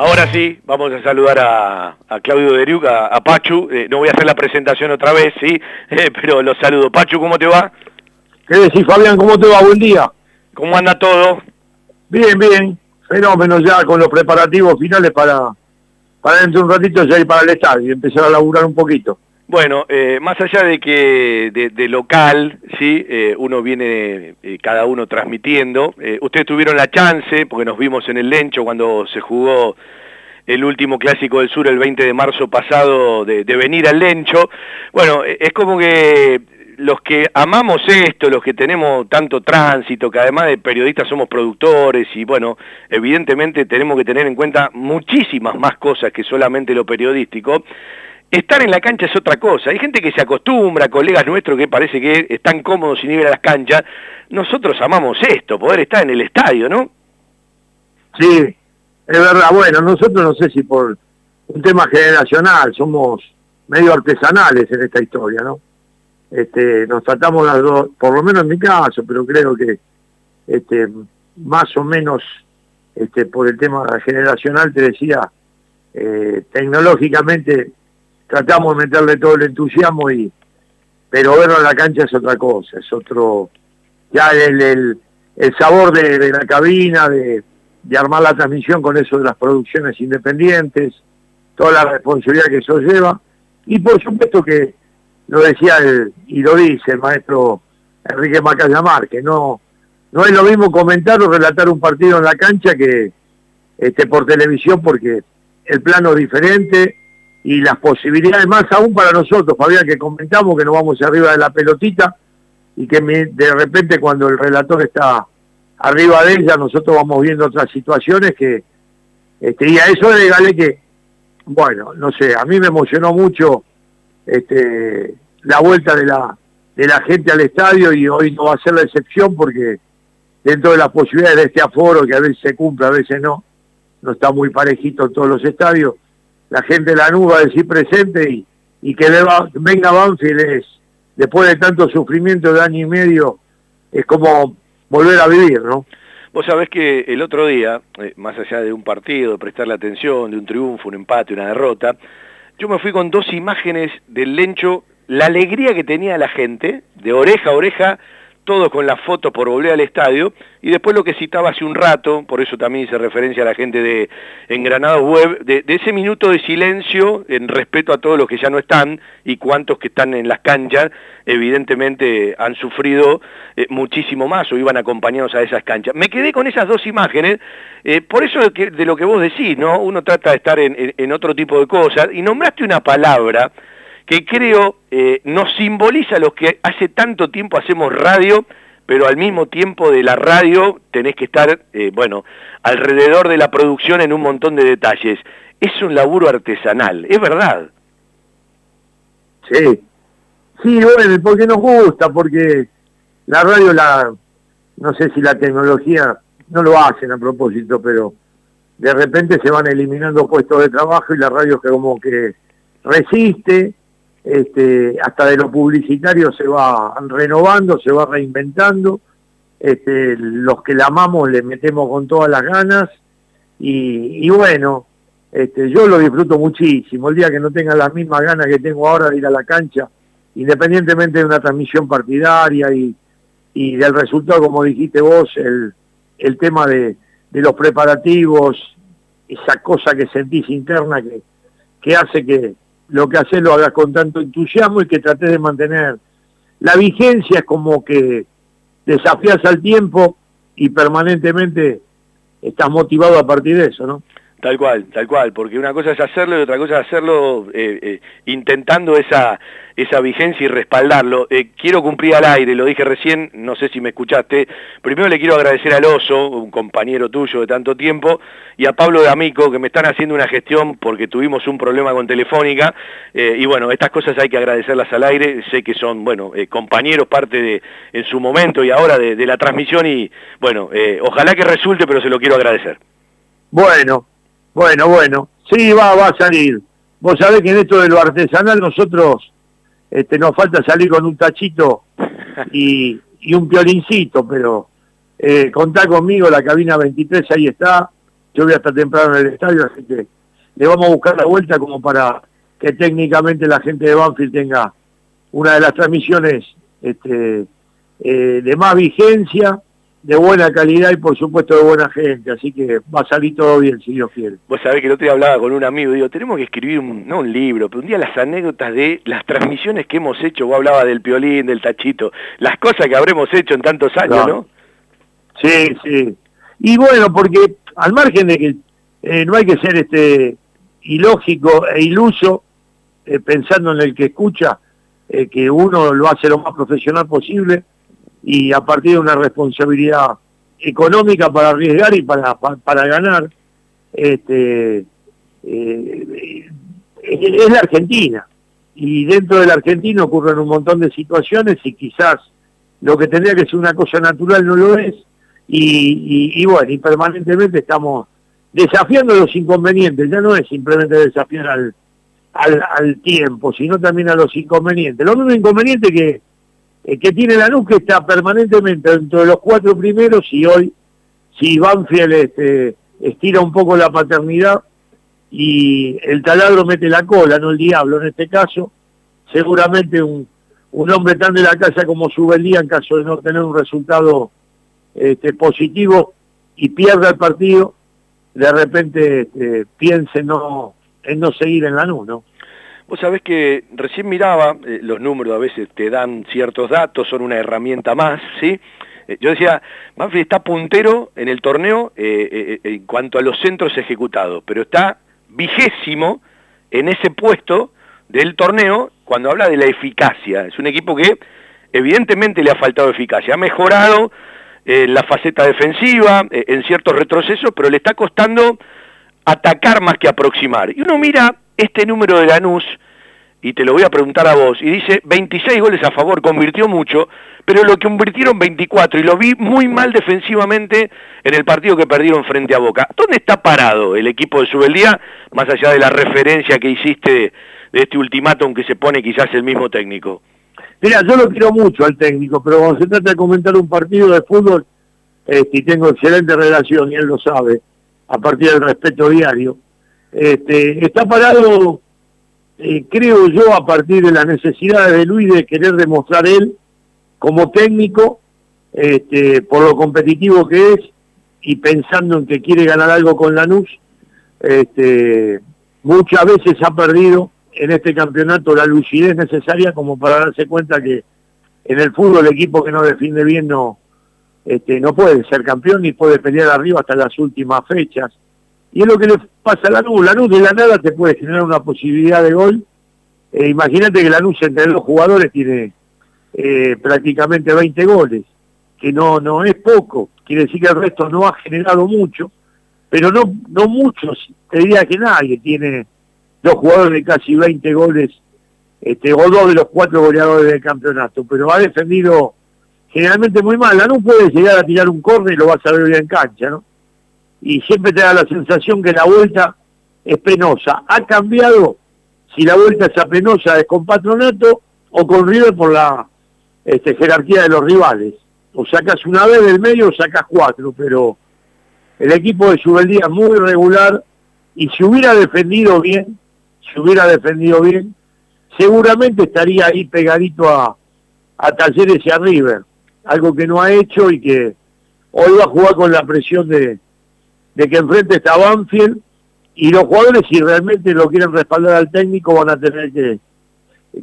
Ahora sí, vamos a saludar a, a Claudio Deriuc, a, a Pachu. Eh, no voy a hacer la presentación otra vez, sí, Eh, pero los saludo. Pachu, ¿cómo te va? ¿Qué decís, Fabián? ¿Cómo te va? Buen día. ¿Cómo anda todo? Bien, bien. Fenómeno ya con los preparativos finales para, para dentro de un ratito ya ir para el estadio y empezar a laburar un poquito. Bueno, eh, más allá de que de, local, sí, eh, uno viene eh, cada uno transmitiendo. Ustedes tuvieron la chance, porque nos vimos en el Lencho cuando se jugó el último clásico del sur el 20 de marzo pasado, de, de venir al Lencho. Bueno, es como que los que amamos esto, los que tenemos tanto tránsito, que además de periodistas somos productores y bueno, evidentemente tenemos que tener en cuenta muchísimas más cosas que solamente lo periodístico. Estar en la cancha es otra cosa. Hay gente que se acostumbra, colegas nuestros que parece que están cómodos sin ir a las canchas. Nosotros amamos esto, poder estar en el estadio, ¿no? Sí, es verdad. Bueno, nosotros no sé si por un tema generacional somos medio artesanales en esta historia, ¿no? Este, nos tratamos las dos, por lo menos en mi caso, pero creo que este, más o menos este, por el tema generacional, te decía, eh, tecnológicamente tratamos de meterle todo el entusiasmo y pero verlo en la cancha es otra cosa, es otro, ya el, el, sabor de, la cabina, de, armar la transmisión con eso de las producciones independientes, toda la responsabilidad que eso lleva, y por supuesto que lo decía y lo dice el maestro Enrique Macallamar, que no, no es lo mismo comentar o relatar un partido en la cancha que este, por televisión, porque el plano es diferente y las posibilidades, más aún para nosotros, Fabián, que comentamos que nos vamos arriba de la pelotita y que de repente cuando el relator está arriba de ella, nosotros vamos viendo otras situaciones que, este, y a eso le que, bueno, no sé, a mí me emocionó mucho este, la vuelta de la, de la gente al estadio y hoy no va a ser la excepción porque dentro de las posibilidades de este aforo, que a veces se cumple, a veces no, no está muy parejito en todos los estadios, la gente de la nube va a decir presente y, y que venga Banfield es, después de tanto sufrimiento de año y medio, es como volver a vivir, ¿no? Vos sabés que el otro día, eh, más allá de un partido, de prestarle atención, de un triunfo, un empate, una derrota, yo me fui con dos imágenes del Lencho, la alegría que tenía la gente, de oreja a oreja, todos con la foto por volver al estadio, y después lo que citaba hace un rato, por eso también hice referencia a la gente de Engranados Web, de, ese minuto de silencio en respeto a todos los que ya no están y cuantos que están en las canchas, evidentemente han sufrido eh, muchísimo más o iban acompañados a esas canchas. Me quedé con esas dos imágenes, eh, por eso de, lo que vos decís, ¿no? Uno trata de estar en otro tipo de cosas, y nombraste una palabra, que creo eh, nos simboliza lo que hace tanto tiempo hacemos radio, pero al mismo tiempo de la radio tenés que estar, eh, bueno, alrededor de la producción en un montón de detalles. Es un laburo artesanal, es verdad. Sí, sí, bueno, porque nos gusta, porque la radio, la no sé si la tecnología, no lo hacen a propósito, pero de repente se van eliminando puestos de trabajo y la radio que como que resiste, este, hasta de lo publicitario se va renovando, se va reinventando, este, los que la amamos le metemos con todas las ganas. Y, bueno, este, yo lo disfruto muchísimo, el día que no tenga las mismas ganas que tengo ahora de ir a la cancha, independientemente de una transmisión partidaria y, del resultado, como dijiste vos, el, el tema de, de los preparativos, esa cosa que sentís interna que, que hace que, lo que haces lo hagas con tanto entusiasmo y que trates de mantener la vigencia, es como que desafías al tiempo y permanentemente estás motivado a partir de eso, ¿no? Tal cual, tal cual, porque una cosa es hacerlo y otra cosa es hacerlo eh, eh, intentando esa, esa vigencia y respaldarlo. Eh, quiero cumplir al aire, lo dije recién, no sé si me escuchaste. Primero le quiero agradecer al Oso, un compañero tuyo de tanto tiempo, y a Pablo de Amico, que me están haciendo una gestión porque tuvimos un problema con Telefónica. y bueno, estas cosas hay que agradecerlas al aire. Sé que son, bueno, compañeros, parte de, en su momento y ahora de, de la transmisión, y bueno, ojalá que resulte, pero se lo quiero agradecer. Bueno, bueno, bueno, sí, va, va a salir. Vos sabés que en esto de lo artesanal nosotros este, nos falta salir con un tachito y, un piolincito, pero eh, contá conmigo, la cabina 23 ahí está, yo voy hasta temprano en el estadio, así que le vamos a buscar la vuelta como para que técnicamente la gente de Banfield tenga una de las transmisiones este, eh, de más vigencia de buena calidad y por supuesto de buena gente, así que va a salir todo bien si Dios quiere. Vos sabés que el otro día hablaba con un amigo, digo, tenemos que escribir, un, no un libro, pero un día las anécdotas de las transmisiones que hemos hecho, vos hablaba del piolín, del tachito, las cosas que habremos hecho en tantos años, ¿no? Sí, sí. Y bueno, porque al margen de que eh, no hay que ser este ilógico e iluso, eh, pensando en el que escucha, eh, que uno lo hace lo más profesional posible, y a partir de una responsabilidad económica para arriesgar y para, para, ganar, este, eh, es la Argentina. Y dentro de la Argentina ocurren un montón de situaciones y quizás lo que tendría que ser una cosa natural no lo es. Y, bueno, y permanentemente estamos desafiando los inconvenientes, ya no es simplemente desafiar al, al, al tiempo, sino también a los inconvenientes. Los mismos inconvenientes que, eh, que tiene la que está permanentemente dentro de los cuatro primeros y hoy, si Banfield este, estira un poco la paternidad y el taladro mete la cola, no el diablo en este caso. Seguramente un, hombre tan de la casa como Subeldía, en caso de no tener un resultado este, positivo y pierda el partido, de repente este, piense no, en no seguir en la ¿no? Vos sabés que recién miraba, eh, los números a veces te dan ciertos datos, son una herramienta más, ¿sí? Eh, yo decía, Manfred está puntero en el torneo eh, en cuanto a los centros ejecutados, pero está vigésimo en ese puesto del torneo cuando habla de la eficacia. Es un equipo que evidentemente le ha faltado eficacia, ha mejorado la faceta defensiva, en ciertos retrocesos, pero le está costando atacar más que aproximar. Y uno mira este número de Lanús, y te lo voy a preguntar a vos, y dice 26 goles a favor, convirtió mucho, pero lo convirtieron 24, y lo vi muy mal defensivamente en el partido que perdieron frente a Boca. ¿Dónde está parado el equipo de Subeldía, más allá de la referencia que hiciste de este ultimátum que se pone quizás el mismo técnico? Mira, yo lo quiero mucho al técnico, pero cuando se trata de comentar un partido de fútbol, este, y tengo excelente relación, y él lo sabe, a partir del respeto diario, este, está parado, eh, creo yo, a partir de las necesidades de Luis de querer demostrar él como técnico, este, por lo competitivo que es y pensando en que quiere ganar algo con Lanús, este, muchas veces ha perdido en este campeonato la lucidez necesaria como para darse cuenta que en el fútbol el equipo que no defiende bien no, este, no puede ser campeón ni puede pelear arriba hasta las últimas fechas. Y es lo que le pasa a Lanús. Lanús de la nada te puede generar una posibilidad de gol. Eh, imagínate que Lanús entre los jugadores tiene eh, prácticamente 20 goles, que no, no es poco. Quiere decir que el resto no ha generado mucho, pero no, no muchos, te diría que nadie tiene dos jugadores de casi 20 goles, este, o dos de los cuatro goleadores del campeonato, pero ha defendido generalmente muy mal. Lanús puede llegar a tirar un córner y lo vas a ver bien en cancha, ¿no? Y siempre te da la sensación que la vuelta es penosa. Ha cambiado si la vuelta es penosa es con Patronato o con River por la este, jerarquía de los rivales. O sacas una vez del medio o sacas cuatro, pero el equipo de Subeldía es muy regular y si hubiera defendido bien, si hubiera defendido bien, seguramente estaría ahí pegadito a, a Talleres y a River, algo que no ha hecho y que hoy va a jugar con la presión de, de que enfrente está Banfield y los jugadores si realmente lo quieren respaldar al técnico van a tener que,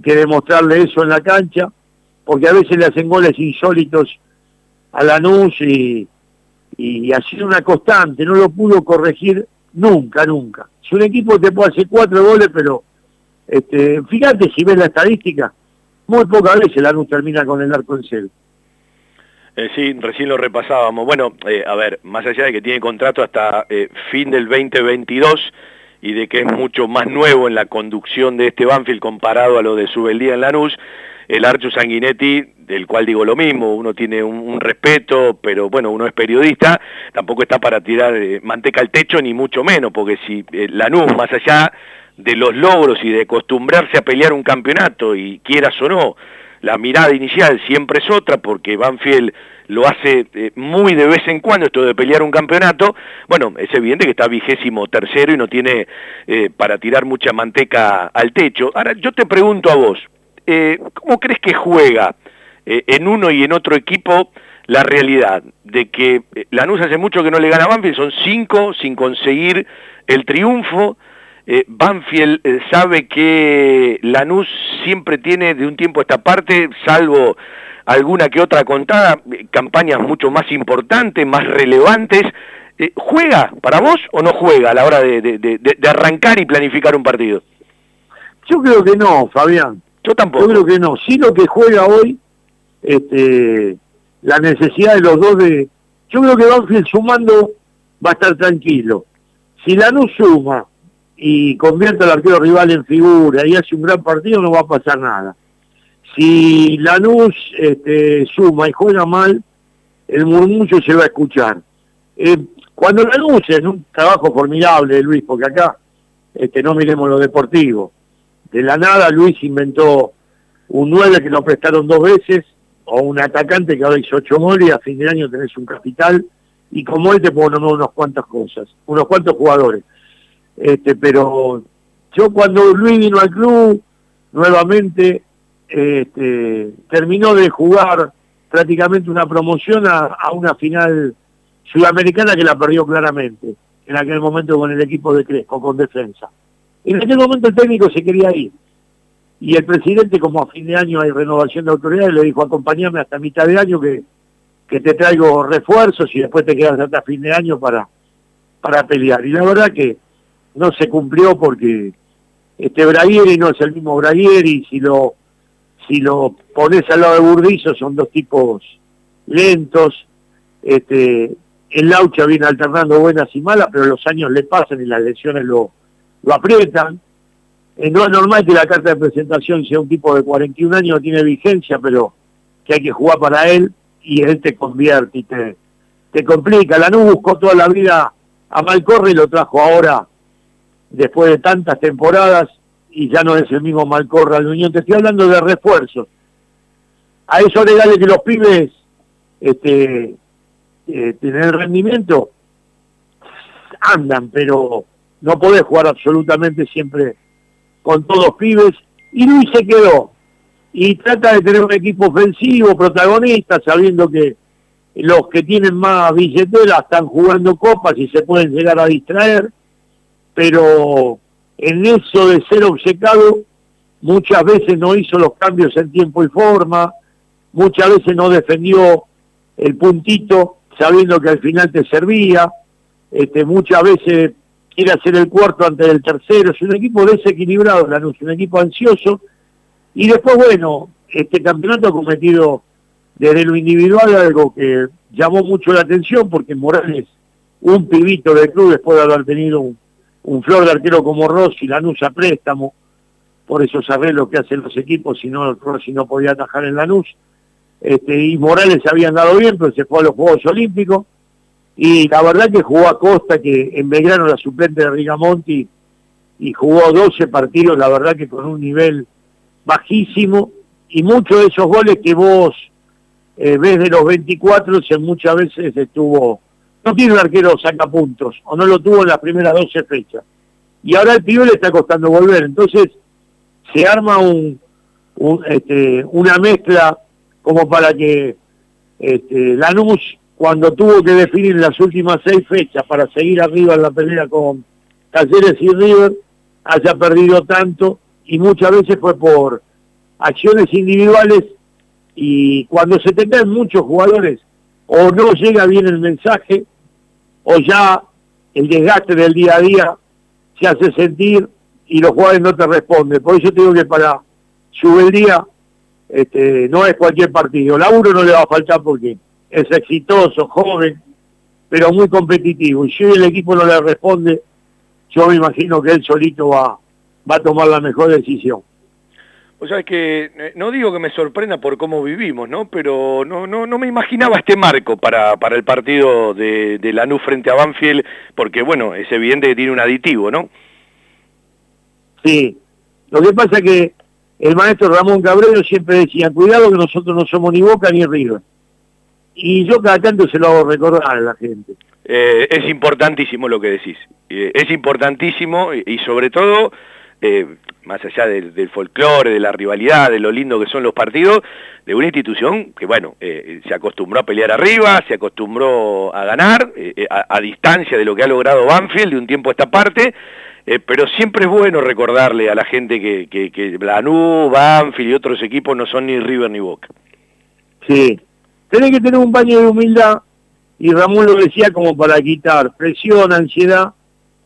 demostrarle eso en la cancha, porque a veces le hacen goles insólitos a Lanús y, y ha sido una constante, no lo pudo corregir nunca, nunca. Si un equipo te puede hacer cuatro goles, pero este, fíjate si ves la estadística, muy pocas veces Lanús termina con el arco en cero. Eh, sí, recién lo repasábamos. Bueno, eh, a ver, más allá de que tiene contrato hasta eh, fin del 2022 y de que es mucho más nuevo en la conducción de este Banfield comparado a lo de Subeldía en Lanús, el Archo Sanguinetti, del cual digo lo mismo, uno tiene un, respeto, pero bueno, uno es periodista, tampoco está para tirar manteca al techo, ni mucho menos, porque si Lanús, más allá de los logros y de acostumbrarse a pelear un campeonato, y quieras o no, la mirada inicial siempre es otra porque Banfield lo hace eh, muy de vez en cuando esto de pelear un campeonato, bueno, es evidente que está vigésimo tercero y no tiene eh, para tirar mucha manteca al techo. Ahora, yo te pregunto a vos, eh, ¿cómo crees que juega en uno y en otro equipo la realidad de que Lanús hace mucho que no le gana a Banfield, son cinco sin conseguir el triunfo, eh, Banfield eh, sabe que Lanús siempre tiene de un tiempo a esta parte, salvo alguna que otra contada, eh, campañas mucho más importantes, más relevantes. ¿Juega para vos o no juega a la hora de, arrancar y planificar un partido? Yo creo que no, Fabián. Yo tampoco. Yo creo que no. Sí lo que juega hoy, este, la necesidad de los dos de... Yo creo que Banfield sumando va a estar tranquilo. Si Lanús suma y convierte al arquero rival en figura y hace un gran partido, no va a pasar nada. Si Lanús este, suma y juega mal, el murmullo se va a escuchar. Eh, cuando Lanús es un trabajo formidable, Luis, porque acá este, no miremos lo deportivo. De la nada Luis inventó un 9 que lo prestaron dos veces, o un atacante que ahora hizo ocho goles y a fin de año tenés un capital y como él te puedo nombrar unas cuantas cosas, unos cuantos jugadores. Este, pero yo cuando Luis vino al club, nuevamente este, terminó de jugar prácticamente una promoción a, una final sudamericana que la perdió claramente, en aquel momento con el equipo de Crespo, con defensa. En aquel momento el técnico se quería ir. Y el presidente, como a fin de año hay renovación de autoridades, le dijo, acompáñame hasta mitad de año que, que te traigo refuerzos y después te quedas hasta fin de año para, para pelear. Y la verdad que no se cumplió porque este Braguieri no es el mismo Braguieri, si lo, si lo pones al lado de Burdizo son dos tipos lentos, este, el Laucha viene alternando buenas y malas, pero los años le pasan y las lesiones lo, lo aprietan. Eh, no es normal que la carta de presentación sea un tipo de 41 años, tiene vigencia, pero que hay que jugar para él y él te convierte y te, te complica. Lanús buscó toda la vida a Malcorre y lo trajo ahora, después de tantas temporadas, y ya no es el mismo Malcorre al Unión. Te estoy hablando de refuerzos. A eso le dale que los pibes este, eh, rendimiento, andan, pero no podés jugar absolutamente siempre con todos pibes. Y Luis se quedó. Y trata de tener un equipo ofensivo, protagonista, sabiendo que los que tienen más billetera están jugando copas y se pueden llegar a distraer. Pero en eso de ser obcecado, muchas veces no hizo los cambios en tiempo y forma, muchas veces no defendió el puntito sabiendo que al final te servía, este, muchas veces quiere hacer el cuarto antes del tercero, es un equipo desequilibrado, Lanús, un equipo ansioso, y después, bueno, este campeonato ha cometido desde lo individual algo que llamó mucho la atención, porque Morales, un pibito del club, después de haber tenido un, flor de arquero como Rossi, Lanús a préstamo, por eso lo que hacen los equipos, si no Rossi no podía atajar en Lanús, este, y Morales se había andado bien, pero se fue a los Juegos Olímpicos, y la verdad que jugó a Costa, que en Belgrano la suplente de Rigamonti, y jugó 12 partidos, la verdad que con un nivel bajísimo, y muchos de esos goles que vos eh, ves de los 24, se muchas veces estuvo, no tiene un arquero saca puntos, o no lo tuvo en las primeras 12 fechas. Y ahora el pibe le está costando volver, entonces se arma un, este, una mezcla como para que este, Lanús, cuando tuvo que definir las últimas seis fechas para seguir arriba en la pelea con Talleres y River, haya perdido tanto y muchas veces fue por acciones individuales y cuando se te caen muchos jugadores o no llega bien el mensaje o ya el desgaste del día a día se hace sentir y los jugadores no te responden. Por eso te digo que para su día este, no es cualquier partido. Laburo no le va a faltar porque es exitoso, joven, pero muy competitivo. Y si el equipo no le responde, yo me imagino que él solito va, va a tomar la mejor decisión. O sea, es que eh, no digo que me sorprenda por cómo vivimos, ¿no? Pero no, no, no me imaginaba este marco para, para el partido de, de Lanús frente a Banfield, porque bueno, es evidente que tiene un aditivo, ¿no? Sí, lo que pasa es que el maestro Ramón Cabrero siempre decía, cuidado que nosotros no somos ni Boca ni River. Y yo cada tanto se lo hago recordar a la gente. Eh, es importantísimo lo que decís. Eh, es importantísimo y, sobre todo, eh, más allá del, folclore, de la rivalidad, de lo lindo que son los partidos, de una institución que, bueno, se acostumbró a pelear arriba, se acostumbró a ganar, a, a distancia de lo que ha logrado Banfield de un tiempo a esta parte, eh, pero siempre es bueno recordarle a la gente que, que, que Lanús, Banfield y otros equipos no son ni River ni Boca. Sí, tenés que tener un baño de humildad, y Ramón lo decía como para quitar presión, ansiedad,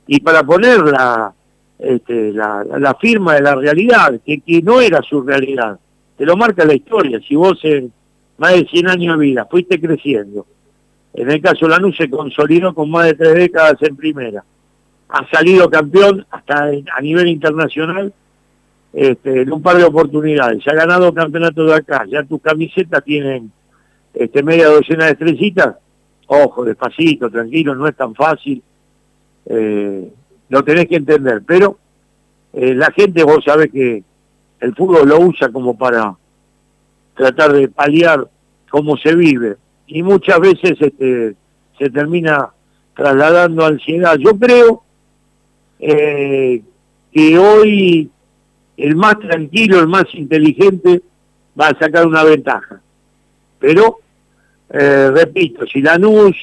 y para poner la, este, la, firma de la realidad, que, que no era su realidad. Te lo marca la historia, si vos en más de 100 años de vida fuiste creciendo, en el caso Lanús se consolidó con más de tres décadas en primera ha salido campeón hasta a nivel internacional este, en un par de oportunidades. Ha ganado campeonato de acá, ya tus camisetas tienen este, media docena de estrellitas. Ojo, despacito, tranquilo, no es tan fácil. Eh, lo tenés que entender, pero eh, la gente, vos sabés que el fútbol lo usa como para tratar de paliar cómo se vive. Y muchas veces este, se termina trasladando ansiedad. Yo creo eh, que hoy el más tranquilo, el más inteligente va a sacar una ventaja. Pero, eh, repito, si Lanús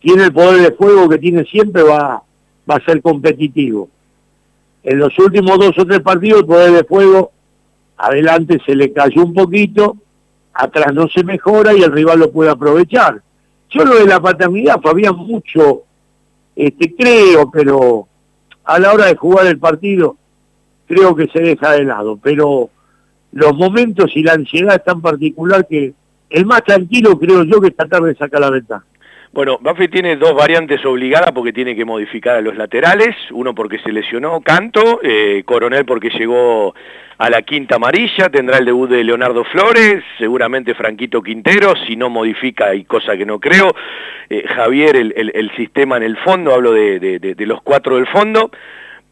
tiene el poder de fuego que tiene siempre, va, va a ser competitivo. En los últimos dos o tres partidos, el poder de fuego, adelante se le cayó un poquito, atrás no se mejora y el rival lo puede aprovechar. Yo lo de la paternidad, había mucho, este, creo, pero a la hora de jugar el partido, creo que se deja de lado. Pero los momentos y la ansiedad es tan particular que el más tranquilo creo yo que esta tarde saca la ventaja. Bueno, Banfield tiene dos variantes obligadas porque tiene que modificar a los laterales, uno porque se lesionó Canto, eh, Coronel porque llegó a la quinta amarilla, tendrá el debut de Leonardo Flores, seguramente Franquito Quintero, si no modifica, y cosa que no creo, eh, Javier el, sistema en el fondo, hablo de los cuatro del fondo,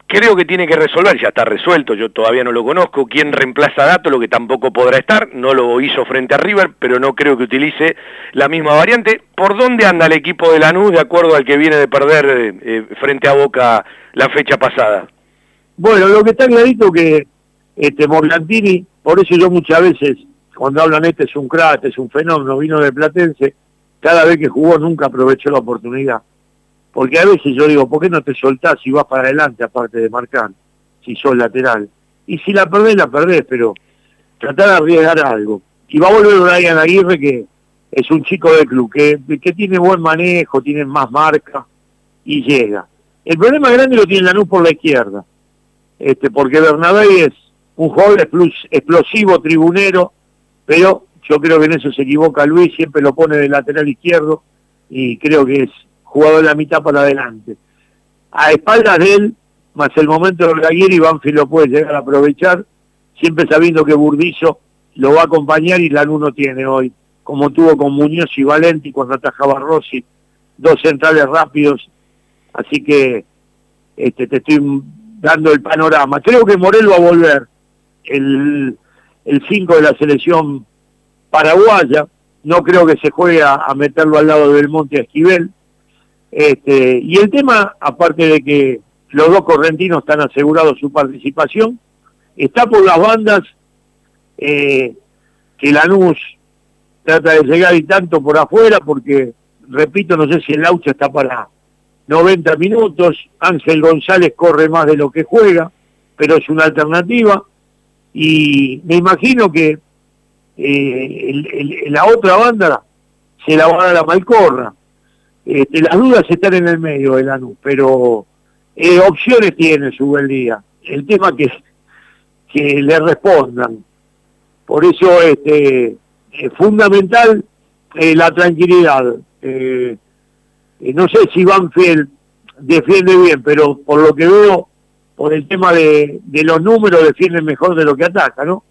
Creo que tiene que resolver, ya está resuelto, yo todavía no lo conozco, quién reemplaza a Dato, lo que tampoco podrá estar, no lo hizo frente a River, pero no creo que utilice la misma variante. ¿Por dónde anda el equipo de Lanús de acuerdo al que viene de perder eh, frente a Boca la fecha pasada? Bueno, lo que está clarito que este Morlantini, por eso yo muchas veces, cuando hablan este es un crack, este es un fenómeno, vino de Platense, cada vez que jugó nunca aprovechó la oportunidad porque a veces yo digo, ¿por qué no te soltás y vas para adelante aparte de marcar, si sos lateral? Y si la perdés, la perdés, pero tratar de arriesgar algo. Y va a volver Brian Aguirre, que es un chico del club, que, que tiene buen manejo, tiene más marca y llega. El problema grande lo tiene Lanús por la izquierda, este, porque Bernabé es un joven explosivo, tribunero, pero yo creo que en eso se equivoca Luis, siempre lo pone de lateral izquierdo y creo que es jugado en la mitad para adelante. A espaldas de él, más el momento de y Banfield lo puede llegar a aprovechar, siempre sabiendo que Burdizo lo va a acompañar y Lanús no tiene hoy, como tuvo con Muñoz y Valenti cuando atajaba Rossi, dos centrales rápidos, así que este, te estoy dando el panorama. Creo que Morel va a volver, el 5 de la selección paraguaya, no creo que se juegue a, meterlo al lado del Monte Esquivel, este, y el tema, aparte de que los dos correntinos están asegurados su participación, está por las bandas eh, que Lanús trata de llegar y tanto por afuera, porque, repito, no sé si el Laucha está para 90 minutos, Ángel González corre más de lo que juega, pero es una alternativa, y me imagino que eh, la otra banda se la va a dar a Malcorra, este, las dudas están en el medio de Lanús, pero eh, opciones tiene su buen día. El tema que, que le respondan. Por eso este, es fundamental eh, la tranquilidad. Eh, no sé si Banfield defiende bien, pero por lo que veo, por el tema de, de los números, defiende mejor de lo que ataca, ¿no?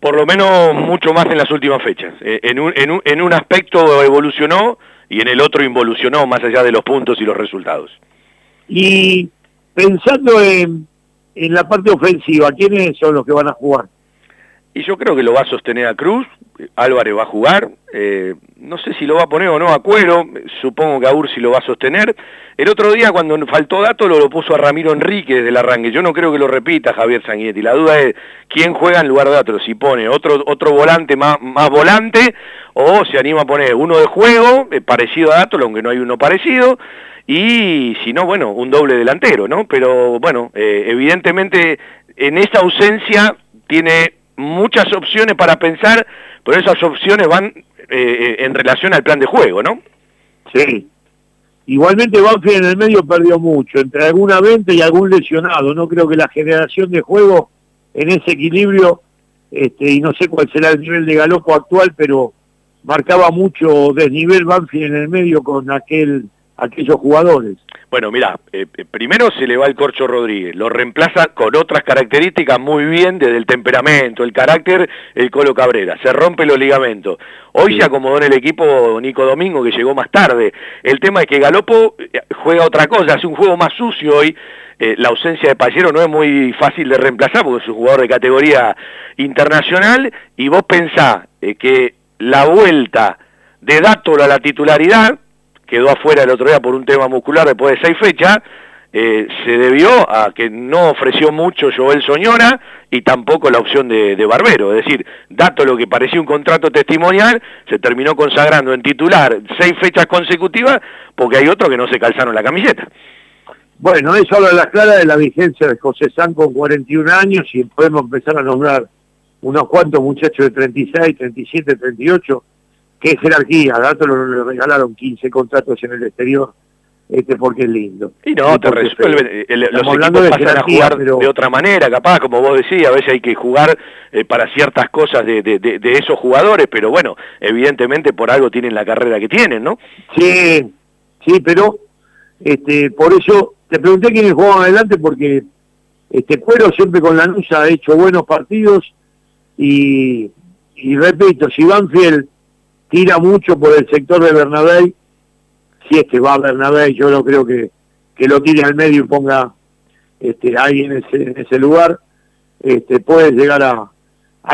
Por lo menos mucho más en las últimas fechas. en, un, en, un, en un aspecto evolucionó, y en el otro involucionó más allá de los puntos y los resultados. Y pensando en, en la parte ofensiva, ¿quiénes son los que van a jugar? Y yo creo que lo va a sostener a Cruz, Álvarez va a jugar, eh, no sé si lo va a poner o no a Cuero, supongo que a Ursi lo va a sostener. El otro día cuando faltó dato lo, lo puso a Ramiro Enrique desde el arranque, yo no creo que lo repita Javier Sanguinetti, la duda es quién juega en lugar de dato, si pone otro, otro volante más, más volante o se anima a poner uno de juego, eh, parecido a dato, aunque no hay uno parecido, y si no, bueno, un doble delantero, ¿no? Pero bueno, eh, evidentemente en esa ausencia tiene muchas opciones para pensar, pero esas opciones van eh, eh, en relación al plan de juego, ¿no? Sí. Igualmente Banfield en el medio perdió mucho, entre alguna venta y algún lesionado. No creo que la generación de juego en ese equilibrio, este, y no sé cuál será el nivel de galopo actual, pero marcaba mucho desnivel Banfield en el medio con aquel aquellos jugadores. Bueno, mira, eh, eh, primero se le va el Corcho Rodríguez, lo reemplaza con otras características muy bien desde el temperamento, el carácter, el Colo Cabrera, se rompe los ligamentos. Hoy se acomodó en el equipo Nico Domingo que llegó más tarde. El tema es que Galopo eh, juega otra cosa, hace un juego más sucio hoy. la ausencia de Pallero no es muy fácil de reemplazar porque es un jugador de categoría internacional y vos pensás que la vuelta de Dátolo a la titularidad quedó afuera el otro día por un tema muscular después de seis fechas, eh, se debió a que no ofreció mucho Joel Soñora y tampoco la opción de, de, Barbero. Es decir, dato lo que parecía un contrato testimonial, se terminó consagrando en titular seis fechas consecutivas porque hay otros que no se calzaron la camiseta. Bueno, eso habla a la clara de la vigencia de José San con 41 años y podemos empezar a nombrar unos cuantos muchachos de 36, 37, 38. Qué jerarquía, dato le regalaron 15 contratos en el exterior este porque es lindo. Y no, te resuelven, el, los equipos de pasan a jugar pero... de otra manera, capaz, como vos decías, a veces hay que jugar eh, para ciertas cosas de, de, de, de, esos jugadores, pero bueno, evidentemente por algo tienen la carrera que tienen, ¿no? Sí, sí, pero este, por eso te pregunté quiénes jugaban adelante porque este Cuero siempre con la Lanús ha hecho buenos partidos y, y repito, si Banfield tira mucho por el sector de Bernabé, si es que va a Bernabé, yo no creo que, que lo tire al medio y ponga este, ahí en ese, en ese lugar, este, puede llegar a,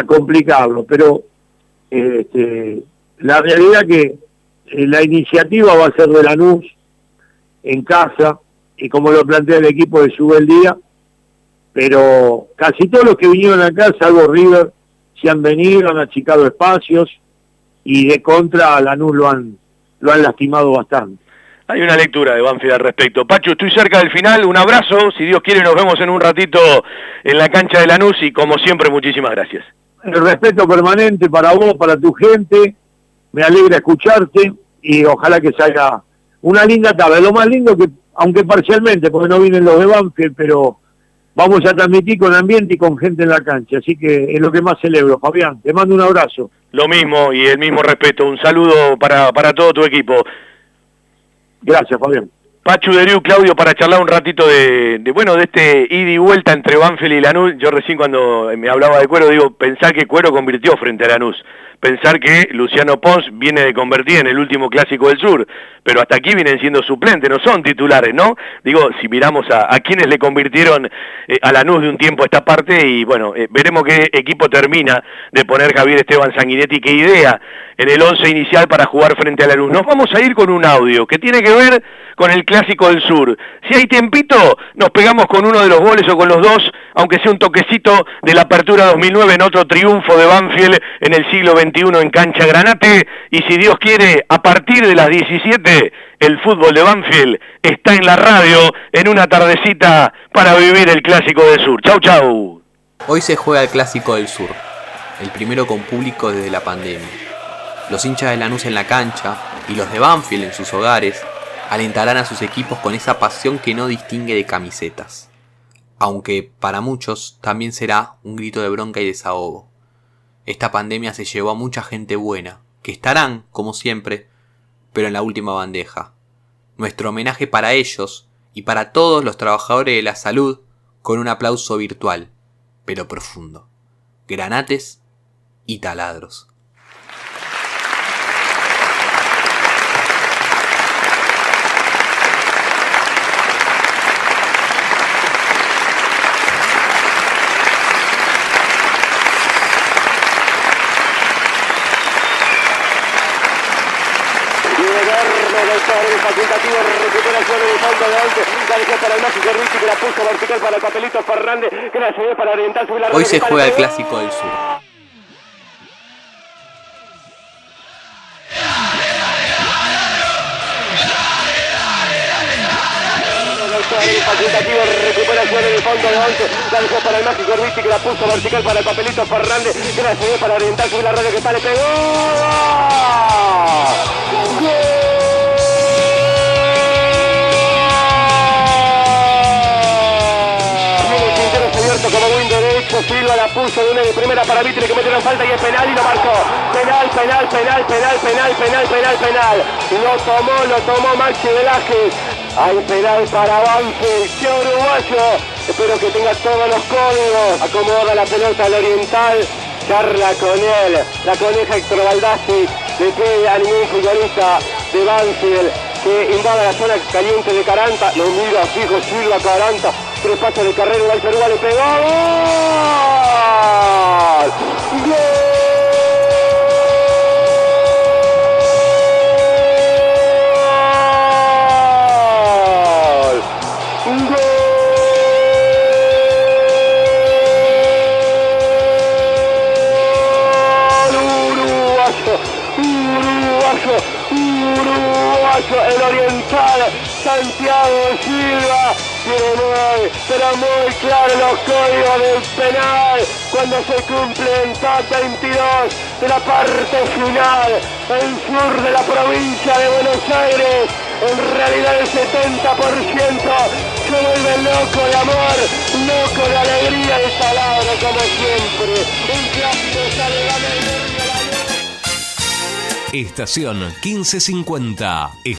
complicarlo, pero este, la realidad que eh, la iniciativa va a ser de Lanús en casa, y como lo plantea el equipo de Sube el Día, pero casi todos los que vinieron acá, salvo River, se han venido, han achicado espacios, y de contra a Lanús lo han, lo han lastimado bastante. Hay una lectura de Banfield al respecto. Pacho, estoy cerca del final, un abrazo, si Dios quiere nos vemos en un ratito en la cancha de Lanús y como siempre muchísimas gracias. El respeto permanente para vos, para tu gente, me alegra escucharte y ojalá que salga una linda tabla. Lo más lindo que, aunque parcialmente, porque no vienen los de Banfield, pero vamos a transmitir con ambiente y con gente en la cancha, así que es lo que más celebro. Fabián, te mando un abrazo. Lo mismo y el mismo respeto, un saludo para, para todo tu equipo. Gracias, Fabián. Pachu Deriu, Claudio, para charlar un ratito de, de, bueno, de este ida y vuelta entre Banfield y Lanús. Yo recién cuando me hablaba de Cuero, digo, pensar que Cuero convirtió frente a Lanús. Pensar que Luciano Pons viene de convertir en el último clásico del sur, pero hasta aquí vienen siendo suplentes, no son titulares, ¿no? Digo, si miramos a, a quienes le convirtieron eh, a Lanús de un tiempo a esta parte, y bueno, eh, veremos qué equipo termina de poner Javier Esteban Sanguinetti, qué idea en el once inicial para jugar frente a Lanús. Nos vamos a ir con un audio que tiene que ver con el Clásico del Sur. Si hay tiempito, nos pegamos con uno de los goles o con los dos, aunque sea un toquecito de la Apertura 2009 en otro triunfo de Banfield en el siglo XXI en cancha Granate. Y si Dios quiere, a partir de las 17, el fútbol de Banfield está en la radio en una tardecita para vivir el Clásico del Sur. Chau, chau. Hoy se juega el Clásico del Sur, el primero con público desde la pandemia. Los hinchas de Lanús en la cancha y los de Banfield en sus hogares alentarán a sus equipos con esa pasión que no distingue de camisetas. Aunque para muchos también será un grito de bronca y desahogo. Esta pandemia se llevó a mucha gente buena, que estarán, como siempre, pero en la última bandeja. Nuestro homenaje para ellos y para todos los trabajadores de la salud con un aplauso virtual, pero profundo. Granates y taladros. Facultativo, el fondo de once, la dejó para el mágico Ricci que la puso vertical para el papelito Fernández, que la cedió para orientar sobre la Hoy se juega el Clásico del Sur. facultativo, el fondo de once, la dejó para el mágico que la puso vertical para el papelito Fernández, que la cedió para orientar sobre la radio que está, le pegó. ¡Gol! La puso de una de primera para Mitre que metieron falta y es penal y lo marcó. Penal, penal, penal, penal, penal, penal, penal, penal. Lo tomó, lo tomó Maxi Velázquez. Hay penal para Banfield, que uruguayo. Espero que tenga todos los códigos. Acomoda la pelota al oriental. Charla con él. La coneja Héctor Baldassi. Le pide a ningún futbolista de Banfield que invada la zona caliente de Caranta. Lo mira fijo Silva Caranta tres pasos de carrera, Uruguay Perúa le pegó. ¡Gol! ¡Gol! ¡Gol! Uruguayo, uruguayo, uruguayo, el oriental Santiago Silva tiene muy, pero muy claro los códigos del penal cuando se cumplen top 22 de la parte final, el sur de la provincia de Buenos Aires, en realidad el 70% se vuelve loco de amor, loco de alegría de palabra como siempre. Un clásico sale Estación 1550.